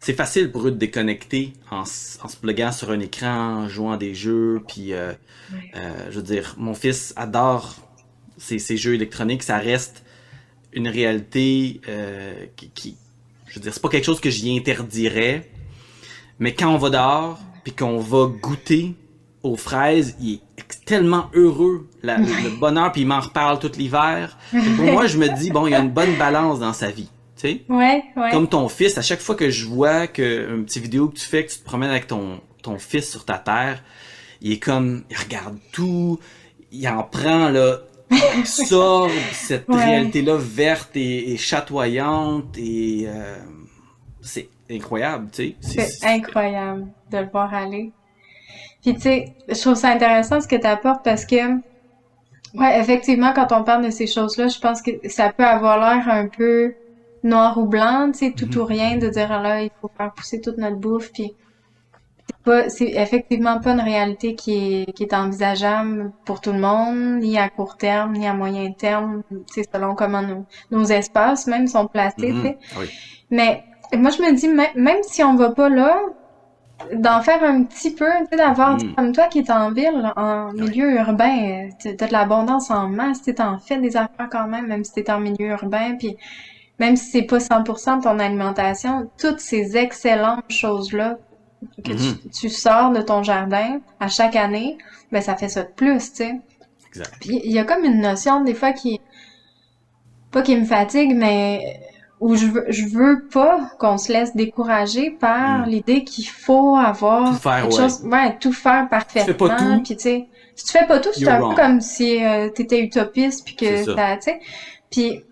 c'est facile pour eux de déconnecter en, se pluguant sur un écran, en jouant à des jeux, puis euh, euh, je veux dire, mon fils adore ces, jeux électroniques, ça reste une réalité euh, qui, je veux dire, c'est pas quelque chose que j'y interdirais, mais quand on va dehors, puis qu'on va goûter aux fraises, il est tellement heureux, le bonheur, puis il m'en reparle tout l'hiver. Pour moi, je me dis, bon, il y a une bonne balance dans sa vie. Ouais, ouais. Comme ton fils, à chaque fois que je vois que une petite vidéo que tu fais, que tu te promènes avec ton, ton fils sur ta terre, il est comme, il regarde tout, il en prend, là, il sort cette réalité-là verte et, chatoyante et euh, c'est incroyable, tu sais. C'est incroyable de le voir aller. Puis tu sais, je trouve ça intéressant ce que tu apportes parce que ouais, effectivement, quand on parle de ces choses-là, je pense que ça peut avoir l'air un peu noir ou blanc, tu sais, tout ou mhm. rien, de dire ah là, il faut faire pousser toute notre bouffe, puis c'est pas, c'est effectivement pas une réalité qui est, qui est envisageable pour tout le monde, ni à court terme, ni à moyen terme, c'est selon comment nos, nos espaces même sont placés, mhm. tu sais. Mais moi, je me dis, même, si on va pas là, d'en faire un petit peu, tu sais, d'avoir, mhm. comme toi qui es en ville, en milieu urbain, t'as de l'abondance en masse, tu t'en fais des affaires quand même, même si t'es en milieu urbain, puis même si c'est pas 100% de ton alimentation, toutes ces excellentes choses-là que mm-hmm. tu, sors de ton jardin à chaque année, ben ça fait ça de plus, tu sais. Exact. Puis il y a comme une notion des fois qui pas qui me fatigue, mais où je veux, je veux pas qu'on se laisse décourager par mm. l'idée qu'il faut avoir tout faire, quelque chose, ouais, tout faire parfaitement. Tu fais pas tout. Puis tu sais, si tu fais pas tout, c'est un peu comme si euh, t'étais utopiste puis que tu sais. Puis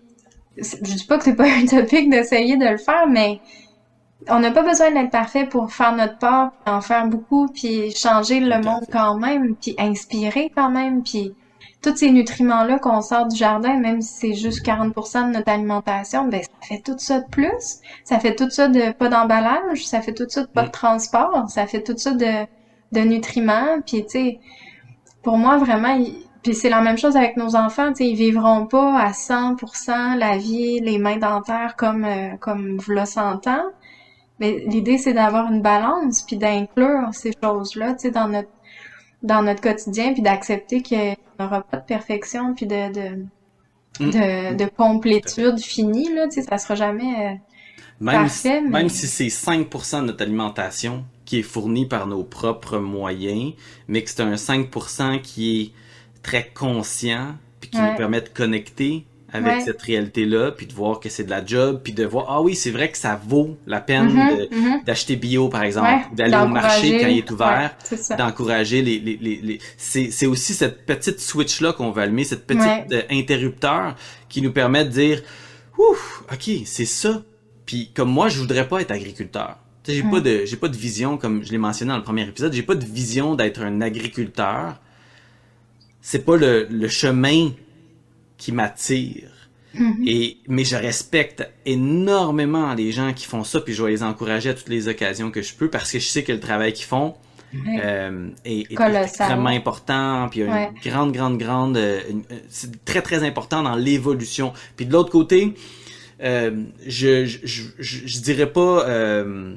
je dis pas que c'est pas utopique d'essayer de le faire, mais on n'a pas besoin d'être parfait pour faire notre part, en faire beaucoup, puis changer le monde quand même, puis inspirer quand même, puis tous ces nutriments-là qu'on sort du jardin, même si c'est juste 40% de notre alimentation, ben ça fait tout ça de plus. Ça fait tout ça de pas d'emballage, ça fait tout ça de pas de transport, ça fait tout ça de, de nutriments, puis tu sais, pour moi vraiment, puis c'est la même chose avec nos enfants, tu sais, ils vivront pas à 100% la vie, les mains dentaires comme euh, comme v'là 100 ans. Mais l'idée c'est d'avoir une balance puis d'inclure ces choses-là, tu sais, dans notre dans notre quotidien puis d'accepter qu'il n'y aura pas de perfection puis de de, mm. de, de complétude finie là, tu sais, ça sera jamais euh, même parfait. Si, Même si c'est 5% de notre alimentation qui est fournie par nos propres moyens, mais que c'est un 5% qui est très conscient, puis qui nous permet de connecter avec cette réalité-là, puis de voir que c'est de la job, puis de voir, ah oui, c'est vrai que ça vaut la peine mm-hmm, mm-hmm. d'acheter bio, par exemple, d'aller au marché quand il est ouvert, d'encourager les... les, les, C'est aussi cette petite switch-là qu'on va allumer, cette petite euh, interrupteur qui nous permet de dire, ouf, ok, c'est ça. Puis comme moi, je voudrais pas être agriculteur. J'ai pas de j'ai pas de vision comme je l'ai mentionné dans le premier épisode, j'ai pas de vision d'être un agriculteur c'est pas le, le, chemin qui m'attire. Mm-hmm. Et mais je respecte énormément les gens qui font ça, puis je vais les encourager à toutes les occasions que je peux parce que je sais que le travail qu'ils font euh, est, extrêmement important, puis une grande, grande, grande, euh, c'est très, très important dans l'évolution. Puis de l'autre côté, euh, je, je, je, je, dirais pas, euh,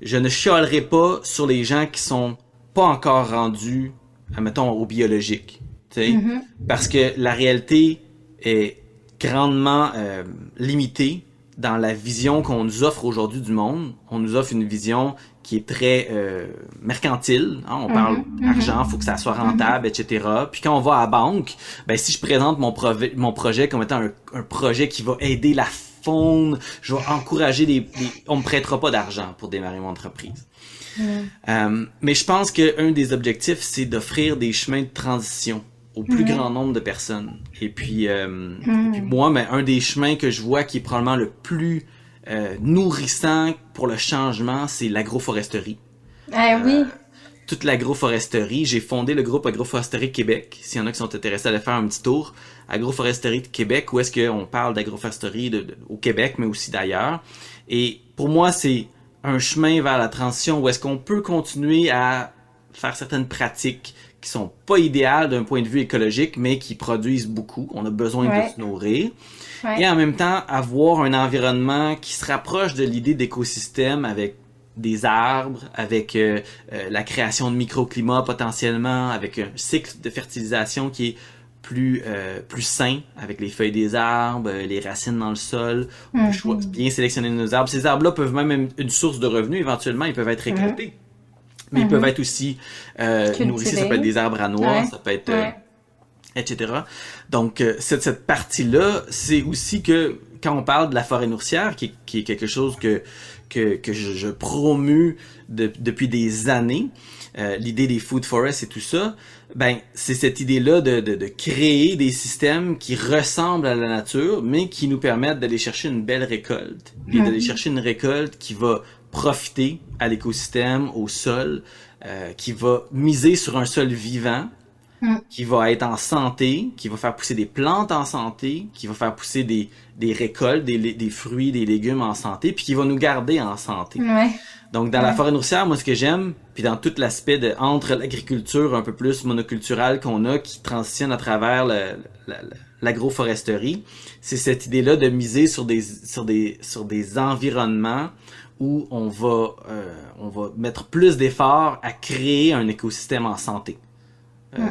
je ne chialerai pas sur les gens qui sont pas encore rendus, mettons, au biologique. Mm-hmm. Parce que la réalité est grandement euh, limitée dans la vision qu'on nous offre aujourd'hui du monde. On nous offre une vision qui est très euh, mercantile. Hein. On parle mm-hmm. d'argent, faut que ça soit rentable, etc. Puis quand on va à la banque, ben si je présente mon, mon projet comme étant un, un, projet qui va aider la faune, je vais encourager les, on me prêtera pas d'argent pour démarrer mon entreprise. Mm. Euh, mais je pense qu'un des objectifs, c'est d'offrir des chemins de transition au plus grand nombre de personnes. Et puis, euh, hmm. moi, mais un des chemins que je vois qui est probablement le plus euh, nourrissant pour le changement, c'est l'agroforesterie. Ah oui. Euh, toute l'agroforesterie. J'ai fondé le groupe Agroforesterie Québec. S'il y en a qui sont intéressés à aller faire un petit tour. Agroforesterie de Québec, où est-ce qu'on parle d'agroforesterie au Québec, mais aussi d'ailleurs. Et pour moi, c'est un chemin vers la transition où est-ce qu'on peut continuer à faire certaines pratiques qui sont pas idéales d'un point de vue écologique, mais qui produisent beaucoup. On a besoin de se nourrir. Et en même temps, avoir un environnement qui se rapproche de l'idée d'écosystème avec des arbres, avec euh, euh, la création de microclimats potentiellement, avec un cycle de fertilisation qui est plus euh, plus sain avec les feuilles des arbres, les racines dans le sol. On peut mhm. bien sélectionner nos arbres. Ces arbres-là peuvent même être une source de revenus éventuellement. Ils peuvent être récoltés mais ils peuvent mhm. être aussi euh, nourrissés. Ça peut être des arbres à noix, ça peut être... Euh, etc. Donc, euh, cette, cette partie-là, c'est aussi que quand on parle de la forêt nourricière, qui, qui est quelque chose que, que, que je, je promue depuis des années, euh, l'idée des food forests et tout ça, ben c'est cette idée-là de, de, de, créer des systèmes qui ressemblent à la nature, mais qui nous permettent d'aller chercher une belle récolte et d'aller mhm. chercher une récolte qui va profiter à l'écosystème, au sol, euh, qui va miser sur un sol vivant, mm. qui va être en santé, qui va faire pousser des plantes en santé, qui va faire pousser des, des récoltes, des, des fruits, des légumes en santé, puis qui va nous garder en santé. Donc dans la forêt nourricière, moi ce que j'aime, puis dans tout l'aspect de entre l'agriculture un peu plus monoculturelle qu'on a, qui transitionne à travers l'agroforesterie, c'est cette idée-là de miser sur des sur des sur des environnements où on va, euh, on va mettre plus d'efforts à créer un écosystème en santé. Euh,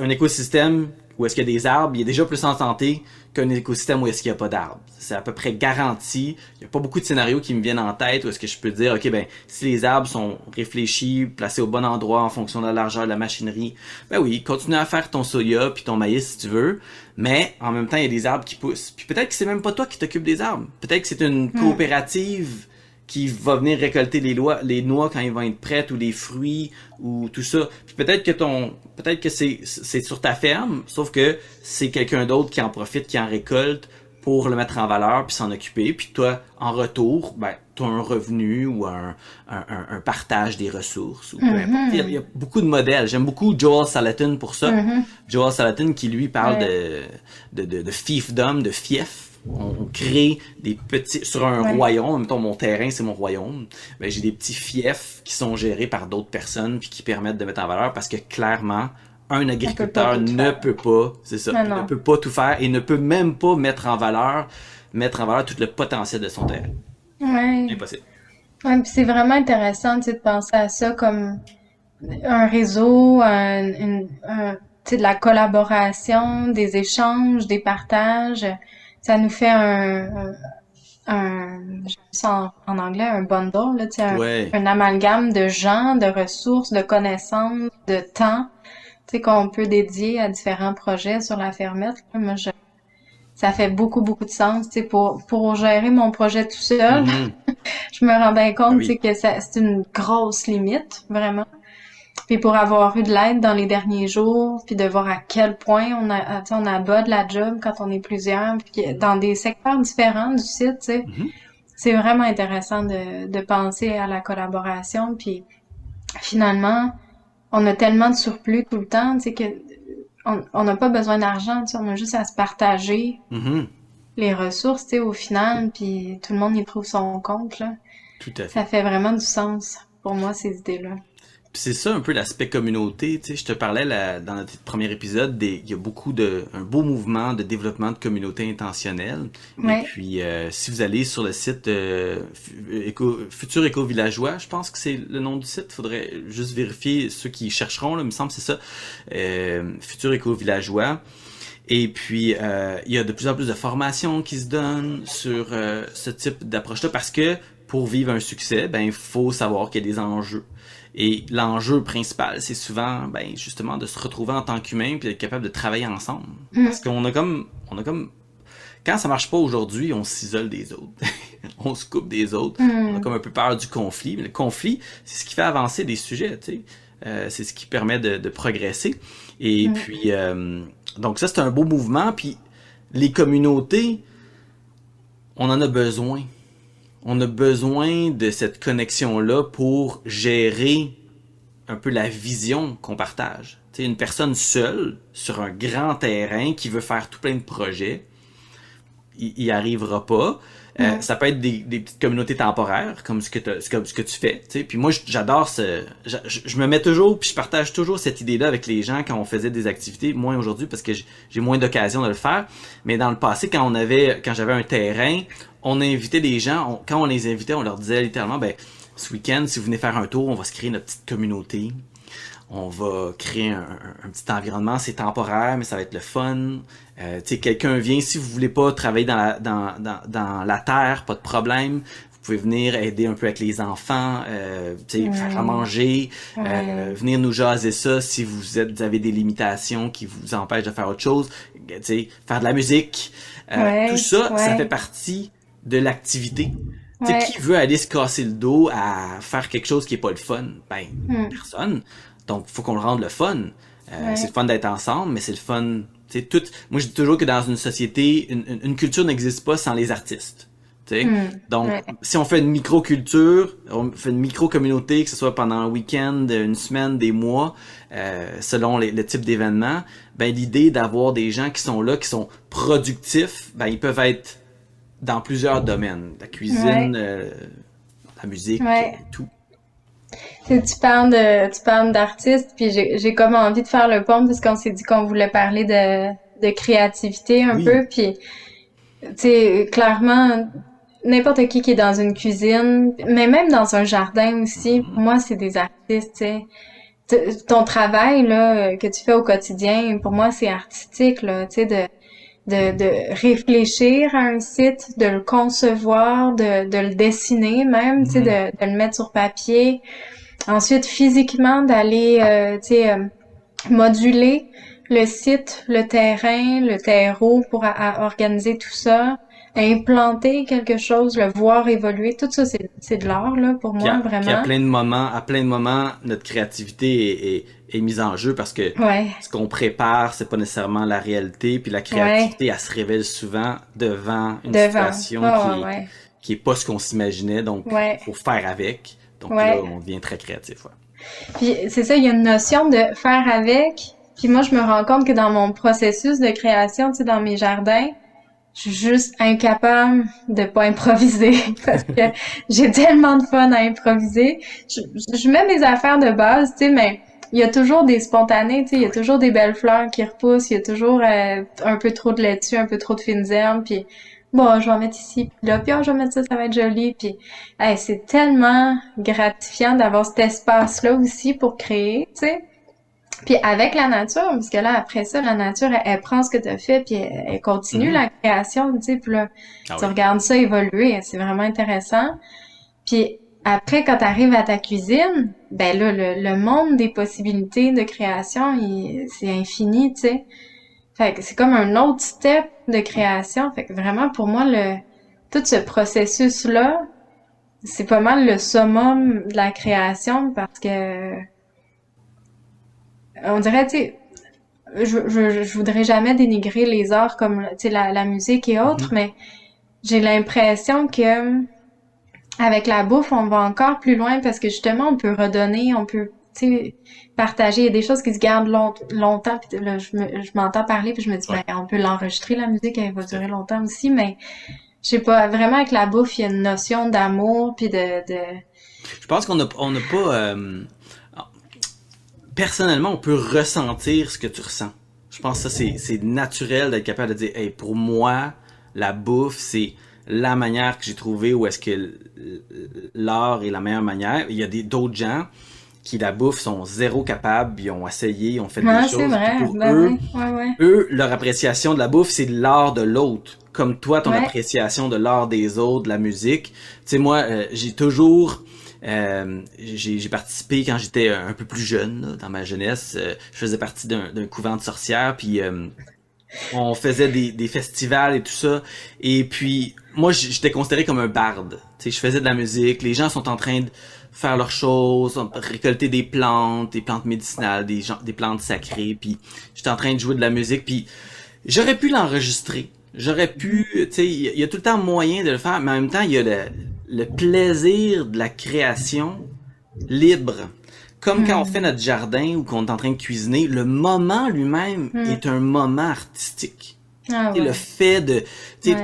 un, écosystème où est-ce qu'il y a des arbres, il est déjà plus en santé qu'un écosystème où est-ce qu'il n'y a pas d'arbres. C'est à peu près garanti. Il n'y a pas beaucoup de scénarios qui me viennent en tête où est-ce que je peux dire, OK, ben, si les arbres sont réfléchis, placés au bon endroit en fonction de la largeur de la machinerie, ben oui, continue à faire ton soya puis ton maïs si tu veux, mais en même temps, il y a des arbres qui poussent. Puis peut-être que c'est même pas toi qui t'occupes des arbres. Peut-être que c'est une hmm. coopérative qui va venir récolter les, lois, les noix quand ils vont être prêtes ou les fruits ou tout ça. Puis peut-être que ton peut-être que c'est c'est sur ta ferme, sauf que c'est quelqu'un d'autre qui en profite, qui en récolte pour le mettre en valeur puis s'en occuper. Puis toi, en retour, ben tu as un revenu ou un, un, un, partage des ressources ou peu mm-hmm. importe. Il y, a, beaucoup de modèles. J'aime beaucoup Joel Salatin pour ça. Mm-hmm. Joel Salatin qui lui parle de, de, de, de fiefdom, de fief on, crée des petits sur un royaume, en même temps mon terrain c'est mon royaume, ben, j'ai des petits fiefs qui sont gérés par d'autres personnes puis qui permettent de mettre en valeur parce que clairement un agriculteur ne peut pas, c'est ça, ne peut pas tout faire et ne peut même pas mettre en valeur mettre en valeur tout le potentiel de son terrain. Ouais. Impossible. Ouais, c'est vraiment intéressant de penser à ça comme un réseau, un, une, de la collaboration, des échanges, des partages ça nous fait un, un, je sens en, anglais un bundle, là, un, un amalgame de gens, de ressources, de connaissances, de temps, tu sais, qu'on peut dédier à différents projets sur la fermette. Moi, je, ça fait beaucoup, beaucoup de sens, tu sais, pour, pour gérer mon projet tout seul. Mm-hmm. je me rends bien compte, ah sais, que c'est une grosse limite, vraiment. Puis pour avoir eu de l'aide dans les derniers jours, puis de voir à quel point on a, on a bas de la job quand on est plusieurs, puis dans des secteurs différents du site, tu sais. Mm-hmm. C'est vraiment intéressant de, de penser à la collaboration. Puis finalement, on a tellement de surplus tout le temps, tu sais, que on n'a pas besoin d'argent, tu sais, on a juste à se partager mm-hmm. les ressources, tu sais, au final, puis tout le monde y trouve son compte, là. Tout à fait. Ça fait vraiment du sens pour moi, ces idées-là c'est ça un peu l'aspect communauté. Tu sais, je te parlais là, dans notre premier épisode, des, il y a beaucoup de un beau mouvement de développement de communauté intentionnelle. Et puis, euh, si vous allez sur le site euh, Futur Éco Villageois, je pense que c'est le nom du site. Faudrait juste vérifier ceux qui chercheront. Là, il me semble c'est ça. Euh, Futur Éco Villageois. Et puis, euh, il y a de plus en plus de formations qui se donnent sur ce type d'approche-là parce que pour vivre un succès, ben il faut savoir qu'il y a des enjeux. Et l'enjeu principal, c'est souvent, ben, justement, de se retrouver en tant qu'humain puis d'être capable de travailler ensemble. Mm. Parce qu'on a comme, on a comme, quand ça marche pas aujourd'hui, on s'isole des autres. on se coupe des autres. Mm. On a comme un peu peur du conflit. Mais le conflit, c'est ce qui fait avancer des sujets, tu sais. Euh, c'est ce qui permet de, de progresser. Et mm. puis, euh, donc ça, c'est un beau mouvement. Puis, les communautés, on en a besoin on a besoin de cette connexion-là pour gérer un peu la vision qu'on partage. sais, une personne seule sur un grand terrain qui veut faire tout plein de projets, il, il arrivera pas. Euh, ça peut être des, des, petites communautés temporaires, comme ce que, comme ce que tu fais. sais. Puis moi, j'adore ce... Je, je, me mets toujours, puis je partage toujours cette idée-là avec les gens quand on faisait des activités, moins aujourd'hui parce que j'ai moins d'occasion de le faire. Mais dans le passé, quand on avait, quand j'avais un terrain, on invitait des gens, quand on les invitait, on leur disait littéralement, ben, ce week-end, si vous venez faire un tour, on va se créer notre petite communauté. On va créer un, petit environnement, c'est temporaire, mais ça va être le fun. Euh, tu sais, quelqu'un vient, si vous voulez pas travailler dans la, dans, dans, dans la terre, pas de problème. Vous pouvez venir aider un peu avec les enfants, euh, tu sais, faire à manger, euh, venir nous jaser ça si vous, êtes, vous avez des limitations qui vous empêchent de faire autre chose. Tu sais, faire de la musique. Euh, tout ça, ça fait partie de l'activité. Qui veut aller se casser le dos à faire quelque chose qui est pas le fun? Ben, hmm. personne. Donc, faut qu'on le rende le fun. Euh, c'est le fun d'être ensemble, mais c'est le fun. Tout... Moi, je dis toujours que dans une société, une, une, culture n'existe pas sans les artistes. Hmm. Donc, si on fait une micro-culture, on fait une micro-communauté, que ce soit pendant un week-end, une semaine, des mois, euh, selon les, le type d'événement, ben l'idée d'avoir des gens qui sont là, qui sont productifs, ben ils peuvent être dans plusieurs domaines. La cuisine, euh, la musique, tout. Tu, parles de, tu parles d'artistes, puis j'ai comme envie de faire le pont parce qu'on s'est dit qu'on voulait parler de, de créativité un peu, puis tu sais, clairement, n'importe qui qui est dans une cuisine, mais même dans un jardin aussi, pour moi, c'est des artistes, tu sais. ton travail là que tu fais au quotidien, pour moi, c'est artistique là, tu sais de de, de réfléchir à un site, de le concevoir, de, de le dessiner même, tu sais, mm-hmm. de, de le mettre sur papier. Ensuite, physiquement, d'aller, euh, tu sais, euh, moduler le site, le terrain, le terreau pour organiser tout ça, implanter quelque chose, le voir évoluer, tout ça, c'est de l'art, là, pour moi, vraiment. à plein de moments, à plein de moments, notre créativité est, est, mise en jeu parce que ce qu'on prépare, c'est pas nécessairement la réalité, puis la créativité, elle se révèle souvent devant une situation qui, qui est pas ce qu'on s'imaginait, donc faut faire avec. Donc là, on devient très créatif. Puis c'est ça, il y a une notion de faire avec. Puis moi, je me rends compte que dans mon processus de création, tu sais, dans mes jardins, je suis juste incapable de pas improviser parce que j'ai tellement de fun à improviser. Je, mets mes affaires de base, tu sais, mais il y a toujours des spontanés, tu sais, il y a toujours des belles fleurs qui repoussent, il y a toujours euh, un peu trop de laitue, un peu trop de fines herbes, puis bon, je vais en mettre ici, puis là, puis oh, je vais mettre ça, ça va être joli, puis c'est tellement gratifiant d'avoir cet espace-là aussi pour créer, tu sais. Puis avec la nature, parce que là, après ça, la nature, elle, prend ce que tu as fait, puis elle, continue mhm. la création, tu sais, puis là, ah tu regardes ça évoluer, c'est vraiment intéressant. Puis après, quand tu arrives à ta cuisine, ben là, le, monde des possibilités de création, c'est infini, tu sais. Fait que c'est comme un autre step de création. Fait que vraiment, pour moi, le tout ce processus-là, c'est pas mal le summum de la création parce que on dirait, tu sais, je, je, je, voudrais jamais dénigrer les arts comme tu sais la, la musique et autres, mm-hmm. mais j'ai l'impression que avec la bouffe, on va encore plus loin parce que justement, on peut redonner, on peut partager. Il y a des choses qui se gardent longtemps. Puis là, je, m'entends parler, puis je me dis, ben, on peut l'enregistrer, la musique, elle va durer longtemps aussi, mais je sais pas, vraiment avec la bouffe, il y a une notion d'amour, puis de, de... Je pense qu'on n'a on a pas... Euh, personnellement, on peut ressentir ce que tu ressens. Je pense que ça, c'est naturel d'être capable de dire, hey, pour moi, la bouffe, c'est la manière que j'ai trouvé où est-ce que l'art est la meilleure manière. Il y a d'autres gens qui la bouffe sont zéro capables, ils ont essayé, ils ont fait des choses. Vrai. Pour ben eux, ouais, eux, leur appréciation de la bouffe, c'est l'art de l'autre. Comme toi, ton appréciation de l'art des autres, de la musique. Tu sais, moi, euh, j'ai toujours... Euh, j'ai participé quand j'étais un peu plus jeune, dans ma jeunesse. Euh, je faisais partie d'un couvent de sorcières, puis on faisait des, des, festivals et tout ça. Et puis, moi, j'étais considéré comme un barde. Tu sais, je faisais de la musique. Les gens sont en train de faire leurs choses, récolter des plantes, des plantes médicinales, des, des plantes sacrées, puis j'étais en train de jouer de la musique, puis j'aurais pu l'enregistrer. J'aurais pu, tu sais, il y, a tout le temps moyen de le faire, mais en même temps, il y a le, plaisir de la création libre. Comme quand on hmm. fait notre jardin ou qu'on est en train de cuisiner, le moment lui-même hmm. est un moment artistique. Ah, Le fait de,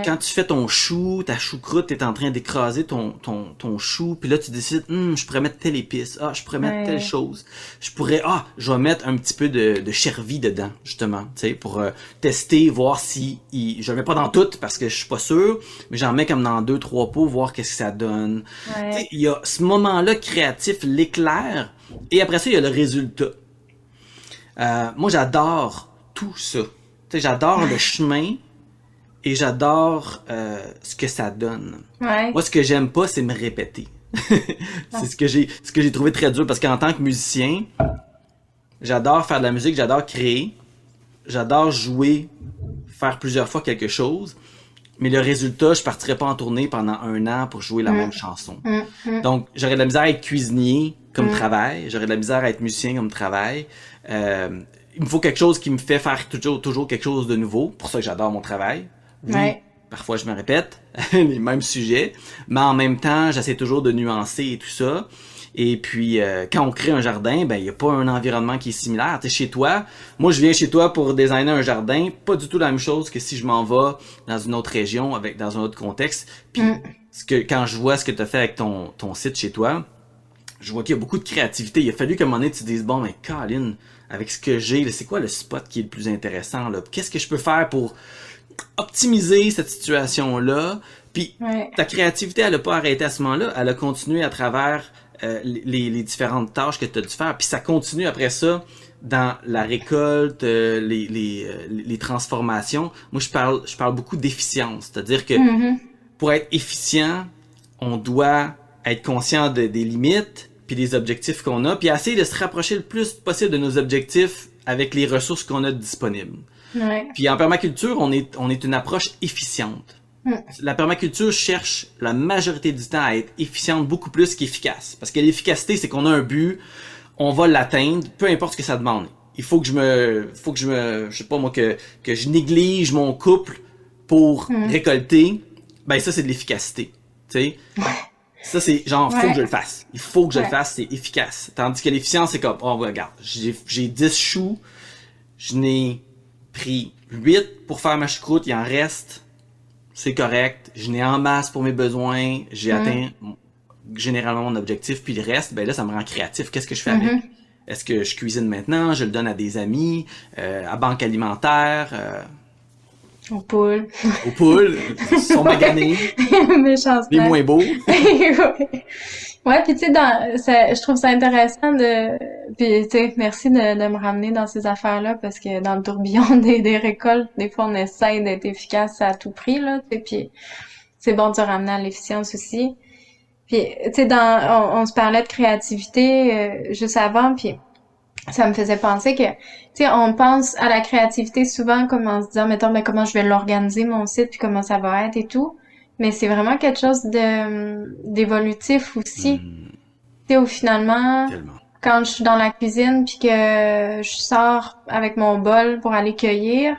quand tu fais ton chou, ta choucroute, t'es en train d'écraser ton, ton, ton chou, puis là tu décides, hum, je pourrais mettre telle épice, ah, je pourrais mettre telle chose, je pourrais, ah, je vais mettre un petit peu de, de chervie dedans, justement, tu sais, pour euh, tester, voir si, il, je le mets pas dans toutes parce que je suis pas sûr, mais j'en mets comme dans deux, trois pots, voir qu'est-ce que ça donne. Il y a ce moment-là créatif, l'éclair, et après ça, il y a le résultat. Euh, moi, j'adore tout ça j'adore le chemin et j'adore euh, ce que ça donne. Moi, ce que j'aime pas, c'est me répéter. c'est ce que j'ai ce que j'ai trouvé très dur parce qu'en tant que musicien, j'adore faire de la musique, j'adore créer, j'adore jouer, faire plusieurs fois quelque chose. Mais le résultat, je partirais pas en tournée pendant un an pour jouer la mm. même chanson. Mm, mm. Donc, j'aurais de la misère à être cuisinier comme travail, j'aurais de la misère à être musicien comme travail. Euh, il me faut quelque chose qui me fait faire toujours, toujours quelque chose de nouveau. Pour ça que j'adore mon travail. Oui, parfois je me répète les mêmes sujets, mais en même temps, j'essaie toujours de nuancer et tout ça. Et puis, euh, quand on crée un jardin, ben il y a pas un environnement qui est similaire. T'es chez toi. Moi, je viens chez toi pour designer un jardin. Pas du tout la même chose que si je m'en vais dans une autre région, avec dans un autre contexte. Puis, mm. ce que quand je vois ce que tu as fait avec ton, ton site chez toi, je vois qu'il y a beaucoup de créativité. Il a fallu qu'à un moment donné, tu te dises, bon, mais Colin, avec ce que j'ai, c'est quoi le spot qui est le plus intéressant là? Qu'est-ce que je peux faire pour optimiser cette situation là Puis ta créativité, elle a pas arrêté à ce moment-là, elle a continué à travers euh, les, les, différentes tâches que tu as dû faire. Puis ça continue après ça dans la récolte, euh, les, les, euh, les, transformations. Moi, je parle, je parle beaucoup d'efficience. C'est-à-dire que mm-hmm. pour être efficient, on doit être conscient de, des limites, puis des objectifs qu'on a, puis essayer de se rapprocher le plus possible de nos objectifs avec les ressources qu'on a disponibles. Ouais. Puis en permaculture, on est, on est une approche efficiente. Mm. La permaculture cherche la majorité du temps à être efficiente beaucoup plus qu'efficace. Parce que l'efficacité, c'est qu'on a un but, on va l'atteindre, peu importe ce que ça demande. Il faut que je me, faut que je me, je sais pas moi, que, que je néglige mon couple pour mm. récolter. Ben ça, c'est de l'efficacité. Tu sais? Ça, c'est genre, faut que je le fasse. Il faut que je le fasse, c'est efficace. Tandis que l'efficience, c'est comme, oh, regarde, j'ai 10 choux, je n'ai pris 8 pour faire ma choucroute, il en reste c'est correct, je n'ai en masse pour mes besoins, j'ai mm. atteint généralement mon objectif, puis le reste, ben là, ça me rend créatif. Qu'est-ce que je fais avec? Mm-hmm. Est-ce que je cuisine maintenant, je le donne à des amis, euh, à banque alimentaire, euh, poules. Aux poules, ils sont maganés. Les moins beaux. Ouais, puis tu sais, dans, je trouve ça intéressant de, puis tu sais, merci de, de, me ramener dans ces affaires-là parce que dans le tourbillon des, des récoltes, des fois on essaie d'être efficace à tout prix là, tu sais, puis c'est bon de se ramener à l'efficience aussi. Puis tu sais, dans, on, se parlait de créativité euh, juste avant, puis ça me faisait penser que, tu sais, on pense à la créativité souvent comme en se disant, mettons, mais comment je vais l'organiser mon site, puis comment ça va être et tout mais c'est vraiment quelque chose de d'évolutif aussi. Hmm. Tu sais, où finalement, quand je suis dans la cuisine puis que je sors avec mon bol pour aller cueillir,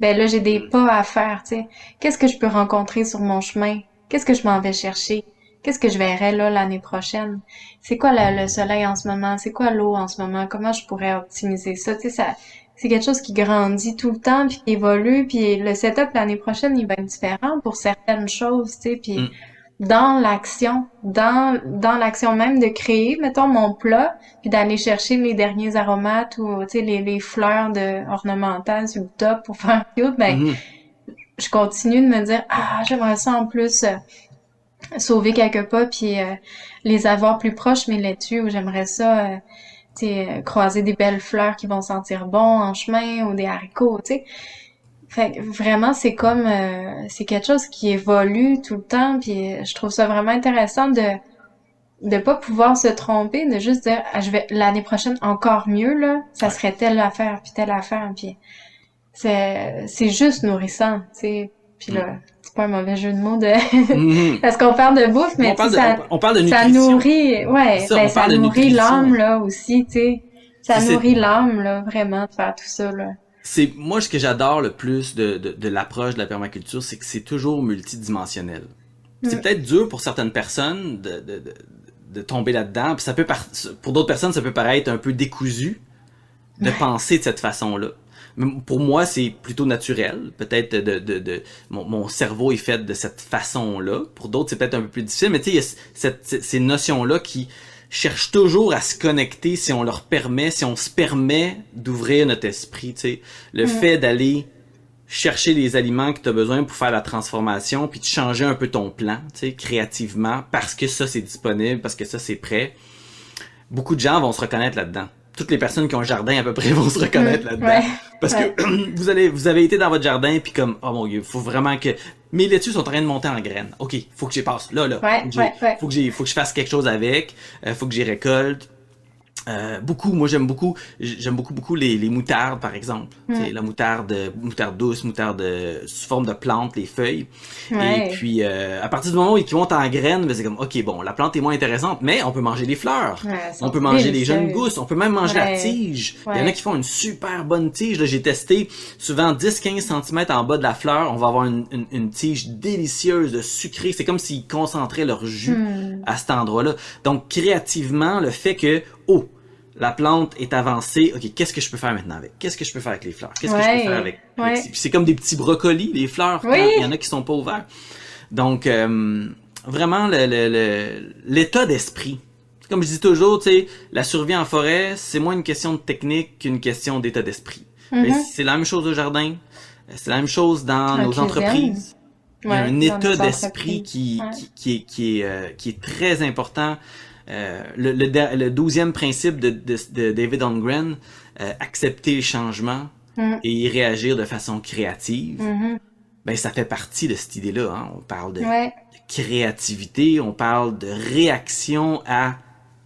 ben là j'ai des hmm. pas à faire. Tu sais, qu'est-ce que je peux rencontrer sur mon chemin? Qu'est-ce que je m'en vais chercher? Qu'est-ce que je verrai là l'année prochaine? C'est quoi le, le, soleil en ce moment? C'est quoi l'eau en ce moment? Comment je pourrais optimiser ça? Tu sais, ça c'est quelque chose qui grandit tout le temps puis qui évolue puis le setup l'année prochaine il va être différent pour certaines choses tu sais puis mm. dans l'action dans dans l'action même de créer mettons mon plat puis d'aller chercher les derniers aromates ou tu sais les, les fleurs de ornementales sur le top pour faire cute ben mm-hmm. je continue de me dire ah j'aimerais ça en plus euh, sauver quelques pas puis euh, les avoir plus proches mes laitues ou j'aimerais ça euh, euh, croiser des belles fleurs qui vont sentir bon en chemin ou des haricots, tu sais. Fait vraiment, c'est comme, euh, c'est quelque chose qui évolue tout le temps, puis je trouve ça vraiment intéressant de de pas pouvoir se tromper, de juste dire, ah, je vais l'année prochaine encore mieux là, ça serait telle affaire puis telle affaire, puis c'est c'est juste nourrissant, tu sais. Puis là, c'est pas un mauvais jeu de mots de mhm. parce qu'on parle de bouffe mais ça, on parle de ça nourrit ouais ça, ben, ça nourrit l'âme là aussi tu sais. Ça nourrit l'âme là vraiment de faire tout ça là. C'est moi ce que j'adore le plus de, de, de l'approche de la permaculture c'est que c'est toujours multidimensionnel. C'est peut-être dur pour certaines personnes de, de, de tomber là-dedans puis ça peut pour d'autres personnes ça peut paraître un peu décousu de penser de cette façon là pour moi, c'est plutôt naturel. Peut-être de, de, de mon, mon, cerveau est fait de cette façon-là. Pour d'autres, c'est peut-être un peu plus difficile. Mais tu sais, il y a cette, ces notions-là qui cherchent toujours à se connecter si on leur permet, si on se permet d'ouvrir notre esprit. Tu sais, le fait d'aller chercher les aliments que tu as besoin pour faire la transformation, puis de changer un peu ton plan, tu sais, créativement, parce que ça c'est disponible, parce que ça c'est prêt. Beaucoup de gens vont se reconnaître là-dedans toutes les personnes qui ont un jardin à peu près vont se reconnaître là-dedans. Parce que vous allez, vous avez été dans votre jardin puis comme, oh mon dieu, faut vraiment que mes laitues sont en train de monter en graines. Ok, faut que j'y passe là, là. faut que j'ai, faut que je fasse quelque chose avec. Euh, faut que j'y récolte. Euh, beaucoup, moi j'aime beaucoup, j'aime beaucoup beaucoup les, les moutardes par exemple. Mm. La moutarde, moutarde douce, moutarde sous forme de plante, les feuilles. Et puis euh, à partir du moment où ils montent en graines, ben, c'est comme ok bon, la plante est moins intéressante, mais on peut manger les fleurs, on peut manger les jeunes gousses, on peut même manger la tige. Il y en a qui font une super bonne tige. Là j'ai testé souvent 10-15 cm en bas de la fleur, on va avoir une, une, tige délicieuse de sucré. C'est comme s'ils concentraient leur jus mm. à cet endroit-là. Donc créativement, le fait que oh la plante est avancée. OK, qu'est-ce que je peux faire maintenant avec? Qu'est-ce que je peux faire avec les fleurs? Qu'est-ce que je peux faire avec? c'est comme des petits brocolis, les fleurs. Il y en a qui sont pas ouverts. Donc, euh, vraiment, l'état d'esprit. Comme je dis toujours, tu sais, la survie en forêt, c'est moins une question de technique qu'une question d'état d'esprit. Mm-hmm. C'est la même chose au jardin. C'est la même chose dans nos entreprises. Il y a un état d'esprit qui, qui, qui, est, qui, est, euh, qui est très important euh, le, le, douzième principe de, de, David Holmgren, euh, accepter le changement mm. et y réagir de façon créative, mm-hmm. ben ça fait partie de cette idée-là. Hein. On parle de, créativité, on parle de réaction à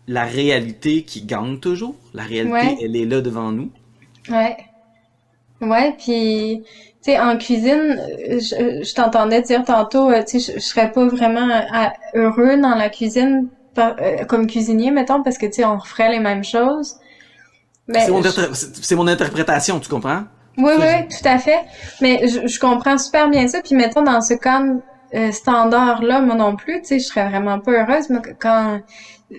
la réalité qui gagne toujours. La réalité, elle est là devant nous. Ouais. Ouais, puis tu sais, en cuisine, je, je t'entendais dire tantôt, euh, tu sais, je, je, serais pas vraiment heureux dans la cuisine euh, comme cuisinier, mettons, parce que, tu sais, on referait les mêmes choses. C'est mon, mon, interprétation, tu comprends? Oui, oui, tout à fait. Mais je, je, comprends super bien ça. Puis mettons, dans ce cas euh, standard-là, moi non plus, tu sais, je serais vraiment pas heureuse. Mais quand,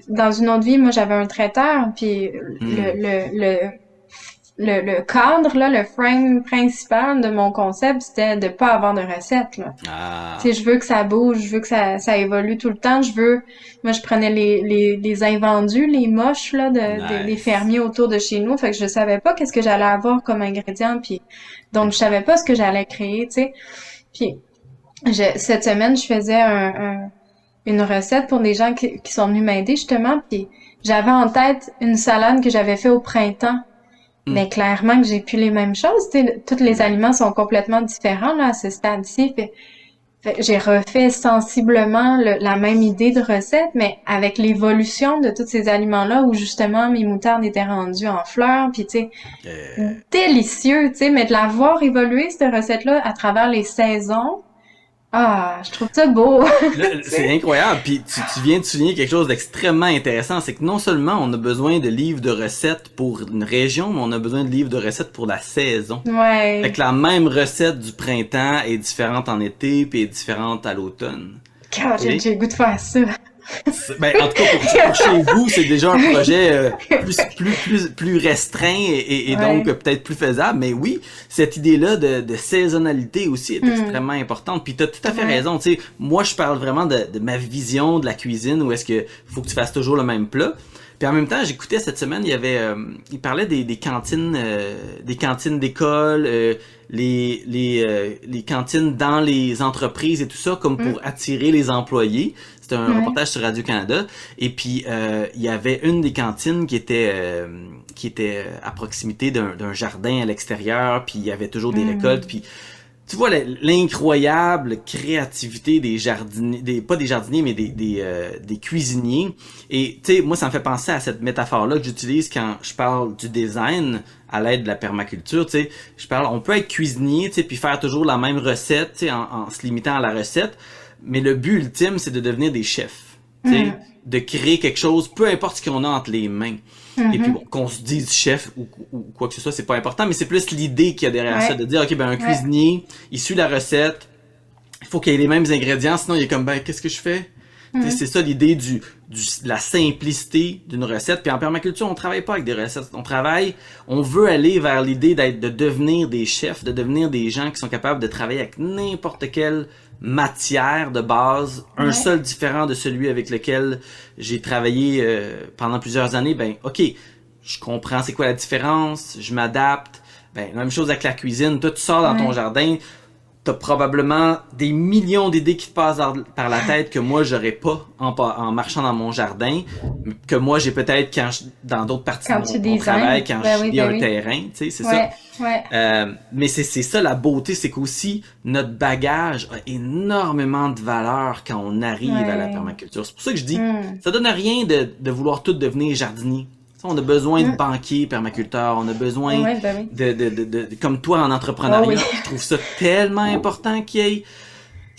dans une autre vie, moi, j'avais un traiteur, puis le, hmm. le, le le, le, cadre, là, le frame principal de mon concept, c'était de pas avoir de recette. Là. Ah. je veux que ça bouge, je veux que ça, ça évolue tout le temps. Je veux. Moi, je prenais les, les, les invendus, les moches là, de, des fermiers autour de chez nous. Fait que je savais pas qu'est-ce que j'allais avoir comme ingrédient. Puis donc je savais pas ce que j'allais créer, tu sais. Puis je, cette semaine, je faisais un, une recette pour des gens qui, qui sont venus m'aider justement. Puis j'avais en tête une salade que j'avais fait au printemps Mm. Mais clairement que j'ai plus les mêmes choses. Tous les aliments sont complètement différents là, à ce stade-ci. J'ai refait sensiblement la même idée de recette, mais avec l'évolution de tous ces aliments-là, où justement mes moutardes étaient rendues en fleurs, puis tu sais, délicieux, tu sais, mais de la voir évoluer cette recette-là à travers les saisons, ah, je trouve ça beau. c'est incroyable. Puis tu, tu, viens de souligner quelque chose d'extrêmement intéressant, c'est que non seulement on a besoin de livres de recettes pour une région, mais on a besoin de livres de recettes pour la saison. Ouais. Fait que la même recette du printemps est différente en été puis est différente à l'automne. J'ai le goût de faire ça. Ben, en tout cas, pour, chez vous, c'est déjà un projet euh, plus, plus, plus, plus restreint et, et donc peut-être plus faisable. Mais oui, cette idée-là de, de, saisonnalité aussi est hmm. extrêmement importante. Puis tu as tout à fait raison. Tu sais, moi, je parle vraiment de, de, ma vision de la cuisine où est-ce que faut que tu fasses toujours le même plat. Puis en même temps, j'écoutais cette semaine, il y avait, euh, il parlait des, des cantines, euh, des cantines d'école, les les, les cantines dans les entreprises et tout ça, comme pour hmm. attirer les employés. C'était un reportage sur Radio-Canada. Et puis, euh, il y avait une des cantines qui était euh, qui était à proximité d'un jardin à l'extérieur. Puis, il y avait toujours des mm. récoltes. Puis, tu vois l'incroyable créativité des jardiniers, des, pas des jardiniers, mais des, des, euh, des cuisiniers. Et tu sais, moi, ça me fait penser à cette métaphore-là que j'utilise quand je parle du design à l'aide de la permaculture. Tu sais, je parle, on peut être cuisinier, tu sais, puis faire toujours la même recette, tu sais, en, en se limitant à la recette mais le but ultime, c'est de devenir des chefs. Mm. De créer quelque chose, peu importe ce qu'on a entre les mains. Mm-hmm. Et puis bon, qu'on se dise chef ou, quoi que ce soit, c'est pas important, mais c'est plus l'idée qu'il y a derrière ça, de dire, OK, ben un cuisinier, il suit la recette, il faut qu'il ait les mêmes ingrédients, sinon il est comme, ben qu'est-ce que je fais? Mm. C'est ça l'idée du, du, la simplicité d'une recette. Puis en permaculture, on travaille pas avec des recettes. On travaille, on veut aller vers l'idée d'être, de devenir des chefs, de devenir des gens qui sont capables de travailler avec n'importe quel matière de base, un seul différent de celui avec lequel j'ai travaillé euh, pendant plusieurs années, ben ok, je comprends c'est quoi la différence, je m'adapte. Ben même chose avec la cuisine, toi tu sors dans ton jardin, t'as probablement des millions d'idées qui te passent par la tête que moi j'aurais pas en, en, marchant dans mon jardin, que moi j'ai peut-être quand dans d'autres parties de mon, travail, quand ben je ben un terrain, tu sais, c'est ça. Euh, mais c'est ça la beauté, c'est qu'aussi notre bagage a énormément de valeur quand on arrive à la permaculture. C'est pour ça que je dis, hmm. ça donne rien de, de vouloir tout devenir jardinier on a besoin de mm. banquiers, permaculteurs, on a besoin ben de, de, de, de, comme toi en entrepreneuriat. Oh je trouve ça tellement important qu'il y ait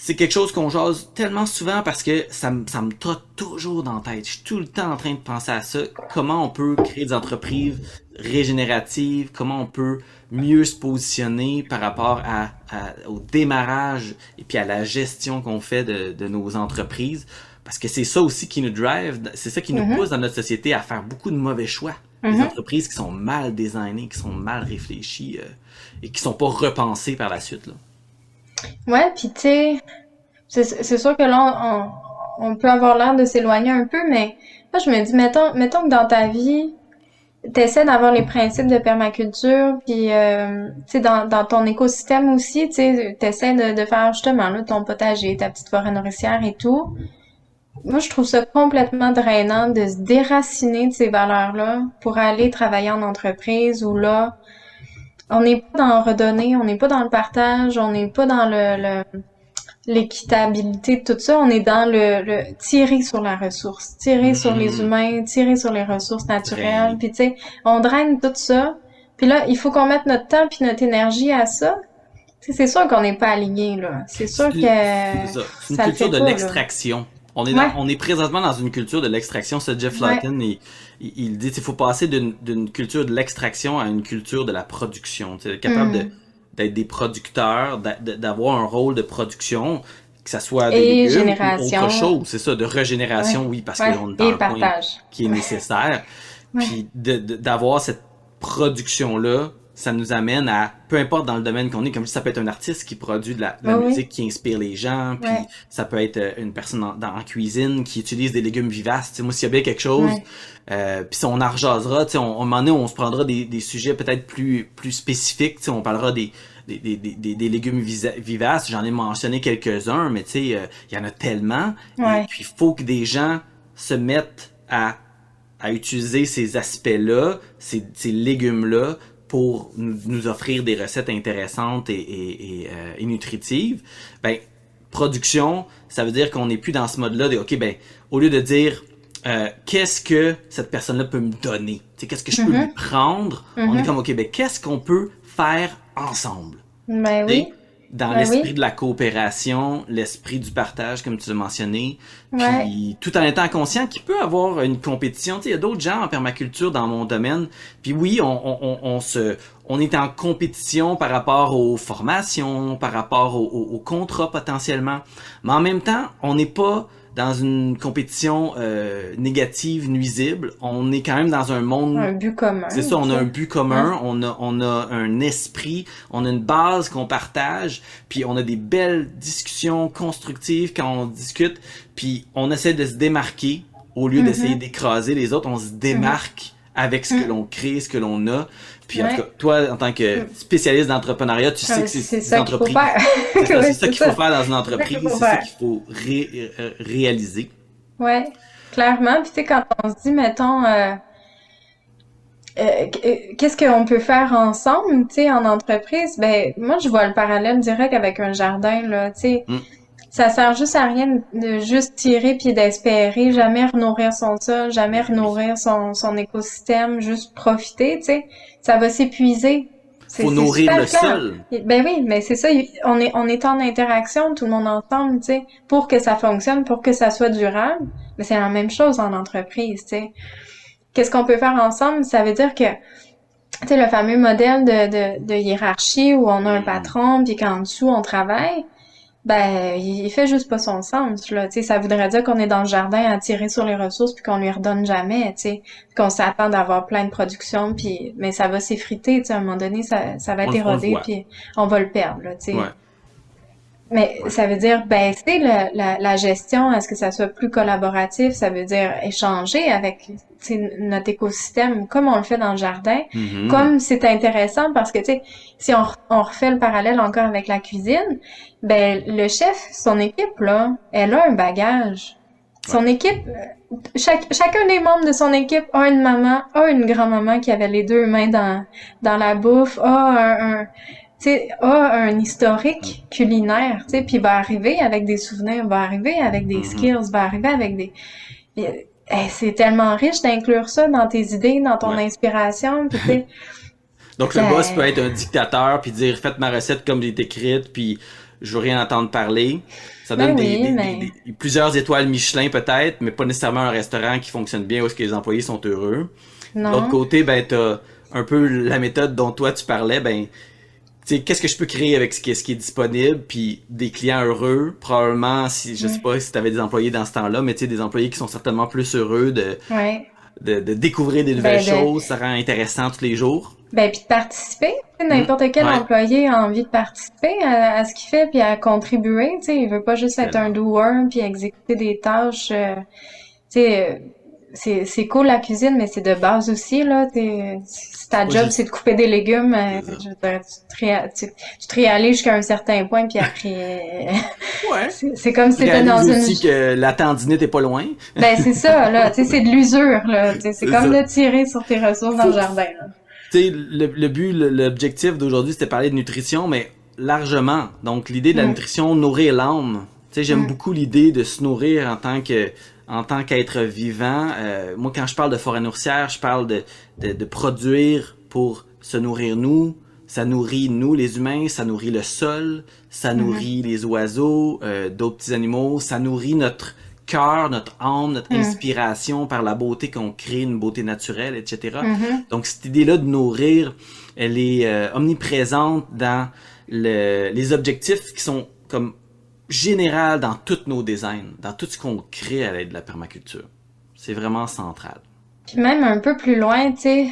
c'est quelque chose qu'on jase tellement souvent parce que ça, ça me trotte toujours dans la tête. Je suis tout le temps en train de penser à ça. Comment on peut créer des entreprises régénératives, comment on peut mieux se positionner par rapport à, au démarrage et puis à la gestion qu'on fait de, de nos entreprises? Parce que c'est ça aussi qui nous drive, c'est ça qui nous mm-hmm. pousse dans notre société à faire beaucoup de mauvais choix. Des mm-hmm. entreprises qui sont mal designées, qui sont mal réfléchies euh, et qui sont pas repensées par la suite. Là. Ouais, puis tu sais, c'est sûr que là, on, peut avoir l'air de s'éloigner un peu, mais là, je me dis, mettons, mettons que dans ta vie, tu essaies d'avoir les principes de permaculture, puis euh, tu dans, dans ton écosystème aussi, tu sais, essaies de, de faire justement là, ton potager, ta petite forêt nourricière et tout moi, je trouve ça complètement drainant de se déraciner de ces valeurs-là pour aller travailler en entreprise où là, on n'est pas dans le redonner, on n'est pas dans le partage, on n'est pas dans le, l'équitabilité de tout ça, on est dans le, tirer sur la ressource, tirer sur les mm-hmm. humains, tirer sur les ressources naturelles, puis tu sais, on draine tout ça. Puis là, il faut qu'on mette notre temps puis notre énergie à ça. C'est sûr qu'on n'est pas aligné là. C'est sûr que c'est une culture de l'extraction. On est, on est présentement dans une culture de l'extraction. C'est Jeff Lawton, il, il, dit qu'il faut passer d'une culture de l'extraction à une culture de la production. Tu capable mm. d'être des producteurs, d'avoir un rôle de production, que ça soit des légumes ou autre chose. C'est ça, de régénération, oui, parce qu'on est dans un point qui est nécessaire. Puis d'avoir cette production-là ça nous amène à, peu importe dans le domaine qu'on est, comme ça peut être un artiste qui produit de la, musique qui inspire les gens, puis ça peut être euh, une personne en, dans, en cuisine qui utilise des légumes vivaces. T'sais, moi, s'il y a bien quelque chose, euh, puis on en rejasera, on, on, moment donné, on se prendra des, des sujets peut-être plus, plus spécifiques, on parlera des, des, des, des, des légumes vivaces, j'en ai mentionné quelques-uns, mais tu sais, euh, il y en a tellement. Et puis, il faut que des gens se mettent à à utiliser ces aspects-là, ces, ces légumes-là, pour nous, offrir des recettes intéressantes et, et, euh, nutritives, ben production, ça veut dire qu'on n'est plus dans ce mode-là de ok ben au lieu de dire euh, qu'est-ce que cette personne-là peut me donner, qu'est-ce que je peux mm-hmm. lui prendre, on est mm-hmm. comme ok ben qu'est-ce qu'on peut faire ensemble? Ben oui dans ben l'esprit de la coopération, l'esprit du partage, comme tu l'as mentionné, puis tout en étant conscient qu'il peut avoir une compétition. Il y a d'autres gens en permaculture dans mon domaine, puis oui, on, on, on, se, on est en compétition par rapport aux formations, par rapport aux, aux contrats potentiellement, mais en même temps, on n'est pas dans une compétition euh, négative, nuisible. On est quand même dans un monde... Un but commun. C'est ça, on a un but commun, on, a, on a un esprit, on a une base qu'on partage, puis on a des belles discussions constructives quand on discute, puis on essaie de se démarquer au lieu d'essayer mm-hmm. d'écraser les autres, on se démarque avec ce que mm. l'on crée, ce que l'on a. Puis en tout cas, toi, en tant que spécialiste d'entrepreneuriat, tu sais que c'est ça qu'il faut faire. c'est ça qu'il faut faire dans une entreprise, c'est ça qu'il faut, euh, réaliser. Ouais, clairement. Puis tu sais, quand on se dit, mettons, euh, euh, qu'est-ce qu'on peut faire ensemble, tu sais, en entreprise, ben moi je vois le parallèle direct avec un jardin là, tu sais. Mm ça sert juste à rien de juste tirer puis d'espérer, jamais renourrir son sol, jamais renourrir son, son écosystème, juste profiter, tu sais. Ça va s'épuiser. Faut nourrir le sol. Ben oui, mais c'est ça, on est, on est en interaction, tout le monde ensemble, tu sais, pour que ça fonctionne, pour que ça soit durable. Mais c'est la même chose en entreprise, tu sais. Qu'est-ce qu'on peut faire ensemble? Ça veut dire que, tu sais, le fameux modèle de, de, de hiérarchie où on a un mm. patron puis qu'en dessous on travaille, ben il fait juste pas son sens là tu sais. Ça voudrait dire qu'on est dans le jardin à tirer sur les ressources puis qu'on lui redonne jamais tu sais. Qu'on s'attend d'avoir plein de production puis mais ça va s'effriter tu sais. À un moment donné ça, ça va être érodé puis on va le perdre là tu sais mais ça veut dire baisser la, la, gestion, est-ce que ça soit plus collaboratif, ça veut dire échanger avec notre écosystème comme on le fait dans le jardin, mm-hmm. comme c'est intéressant parce que tu sais, si on, on, refait le parallèle encore avec la cuisine, ben le chef, son équipe là, elle a un bagage. Son équipe, chaque, chacun des membres de son équipe a une maman, a une grand-maman qui avait les deux mains dans, dans la bouffe, a un, un sais, a un historique culinaire, tu sais, puis va arriver avec des souvenirs, va arriver avec des mm-hmm. skills, va arriver avec des... C'est tellement riche d'inclure ça dans tes idées, dans ton inspiration, puis Donc le boss peut être un dictateur puis dire faites ma recette comme j'ai écrite puis je veux rien entendre parler. Ça donne ben des, plusieurs étoiles Michelin peut-être, mais pas nécessairement un restaurant qui fonctionne bien où est-ce que les employés sont heureux. De l'autre côté, ben t'as un peu la méthode dont toi tu parlais, ben qu'est-ce que je peux créer avec ce qui, est, disponible, puis des clients heureux, probablement, si je sais pas si tu avais des employés dans ce temps-là, mais tu sais, des employés qui sont certainement plus heureux de, de, découvrir des nouvelles ben, choses, ça rend intéressant tous les jours. Ben, puis de participer. N'importe quel employé a envie de participer à, ce qu'il fait, puis à contribuer. Tu sais, il veut pas juste être un doer, puis exécuter des tâches. Euh, tu sais, c'est cool la cuisine, mais c'est de base aussi là. T'es, si ta job c'est de couper des légumes, euh, tu, te, tu, tu te réalises jusqu'à un certain point, puis après, ouais. c'est comme si t'étais dans une. aussi que la tendinite est pas loin. ben c'est ça là, tu sais c'est de l'usure là. C'est comme de tirer sur tes ressources dans le jardin. Là. Tu sais le, le but, l'objectif d'aujourd'hui c'était parler de nutrition, mais largement. Donc l'idée de la nutrition nourrir l'âme. Tu sais j'aime mm. beaucoup l'idée de se nourrir en tant que en tant qu'être vivant, euh, moi quand je parle de forêt nourricière, je parle de, de, de, produire pour se nourrir nous. Ça nourrit nous les humains, ça nourrit le sol, ça mhm. nourrit les oiseaux, euh, d'autres petits animaux, ça nourrit notre cœur, notre âme, notre mhm. inspiration par la beauté qu'on crée, une beauté naturelle, etc. Mhm. Donc cette idée-là de nourrir, elle est euh, omniprésente dans le, les objectifs qui sont comme général dans tous nos designs, dans tout ce qu'on crée à l'aide de la permaculture. C'est vraiment central. Puis même un peu plus loin, tu sais,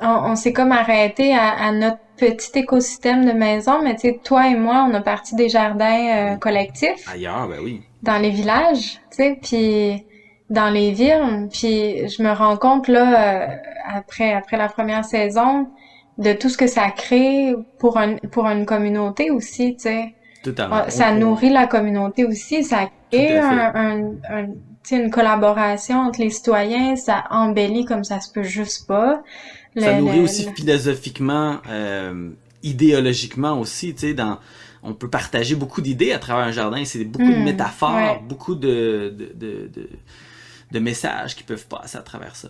on, s'est comme arrêté à, notre petit écosystème de maison, mais tu sais, toi et moi, on a parti des jardins euh, collectifs. Ailleurs, ben oui. Dans les villages, tu sais, puis dans les villes, puis je me rends compte là, euh, après après la première saison, de tout ce que ça crée pour un pour une communauté aussi, tu sais. Ah, ça nourrit la communauté aussi, ça crée un, une collaboration entre les citoyens, ça embellit comme ça se peut juste pas. ça nourrit aussi philosophiquement, euh, idéologiquement aussi, tu sais, dans on peut partager beaucoup d'idées à travers un jardin. C'est beaucoup de hmm, métaphores, beaucoup de de, de, de, de, messages qui peuvent passer à travers ça.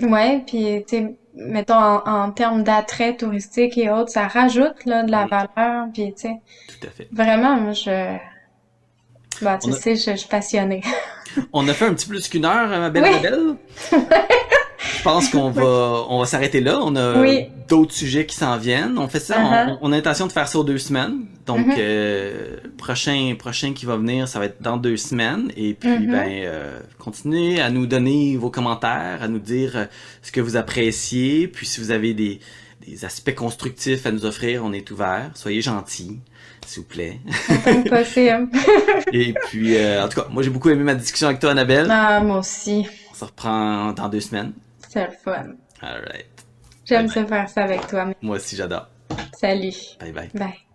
Ouais, puis tu sais, mettons en, termes d'attrait touristique et autres, ça rajoute là de la valeur, puis tu sais. Tout à fait. Vraiment, moi je bah, tu sais, je, suis passionnée. on a fait un petit plus qu'une heure, ma belle oui. belle. je pense qu'on va on va s'arrêter là. On a d'autres sujets qui s'en viennent. On fait ça, uh-huh. on, a l'intention de faire ça aux deux semaines. Donc mm-hmm. euh, prochain prochain qui va venir, ça va être dans deux semaines. Et puis mm-hmm. ben euh, continuez à nous donner vos commentaires, à nous dire euh, ce que vous appréciez. Puis si vous avez des des aspects constructifs à nous offrir, on est ouvert. Soyez gentils, s'il vous plaît. possible. Et puis, en tout cas, moi j'ai beaucoup aimé ma discussion avec toi, Annabelle. Ah, moi aussi. On se reprend dans deux semaines. C'est le fun. Alright. J'aime se faire ça avec toi. Moi aussi, j'adore. Salut. Bye bye. Bye.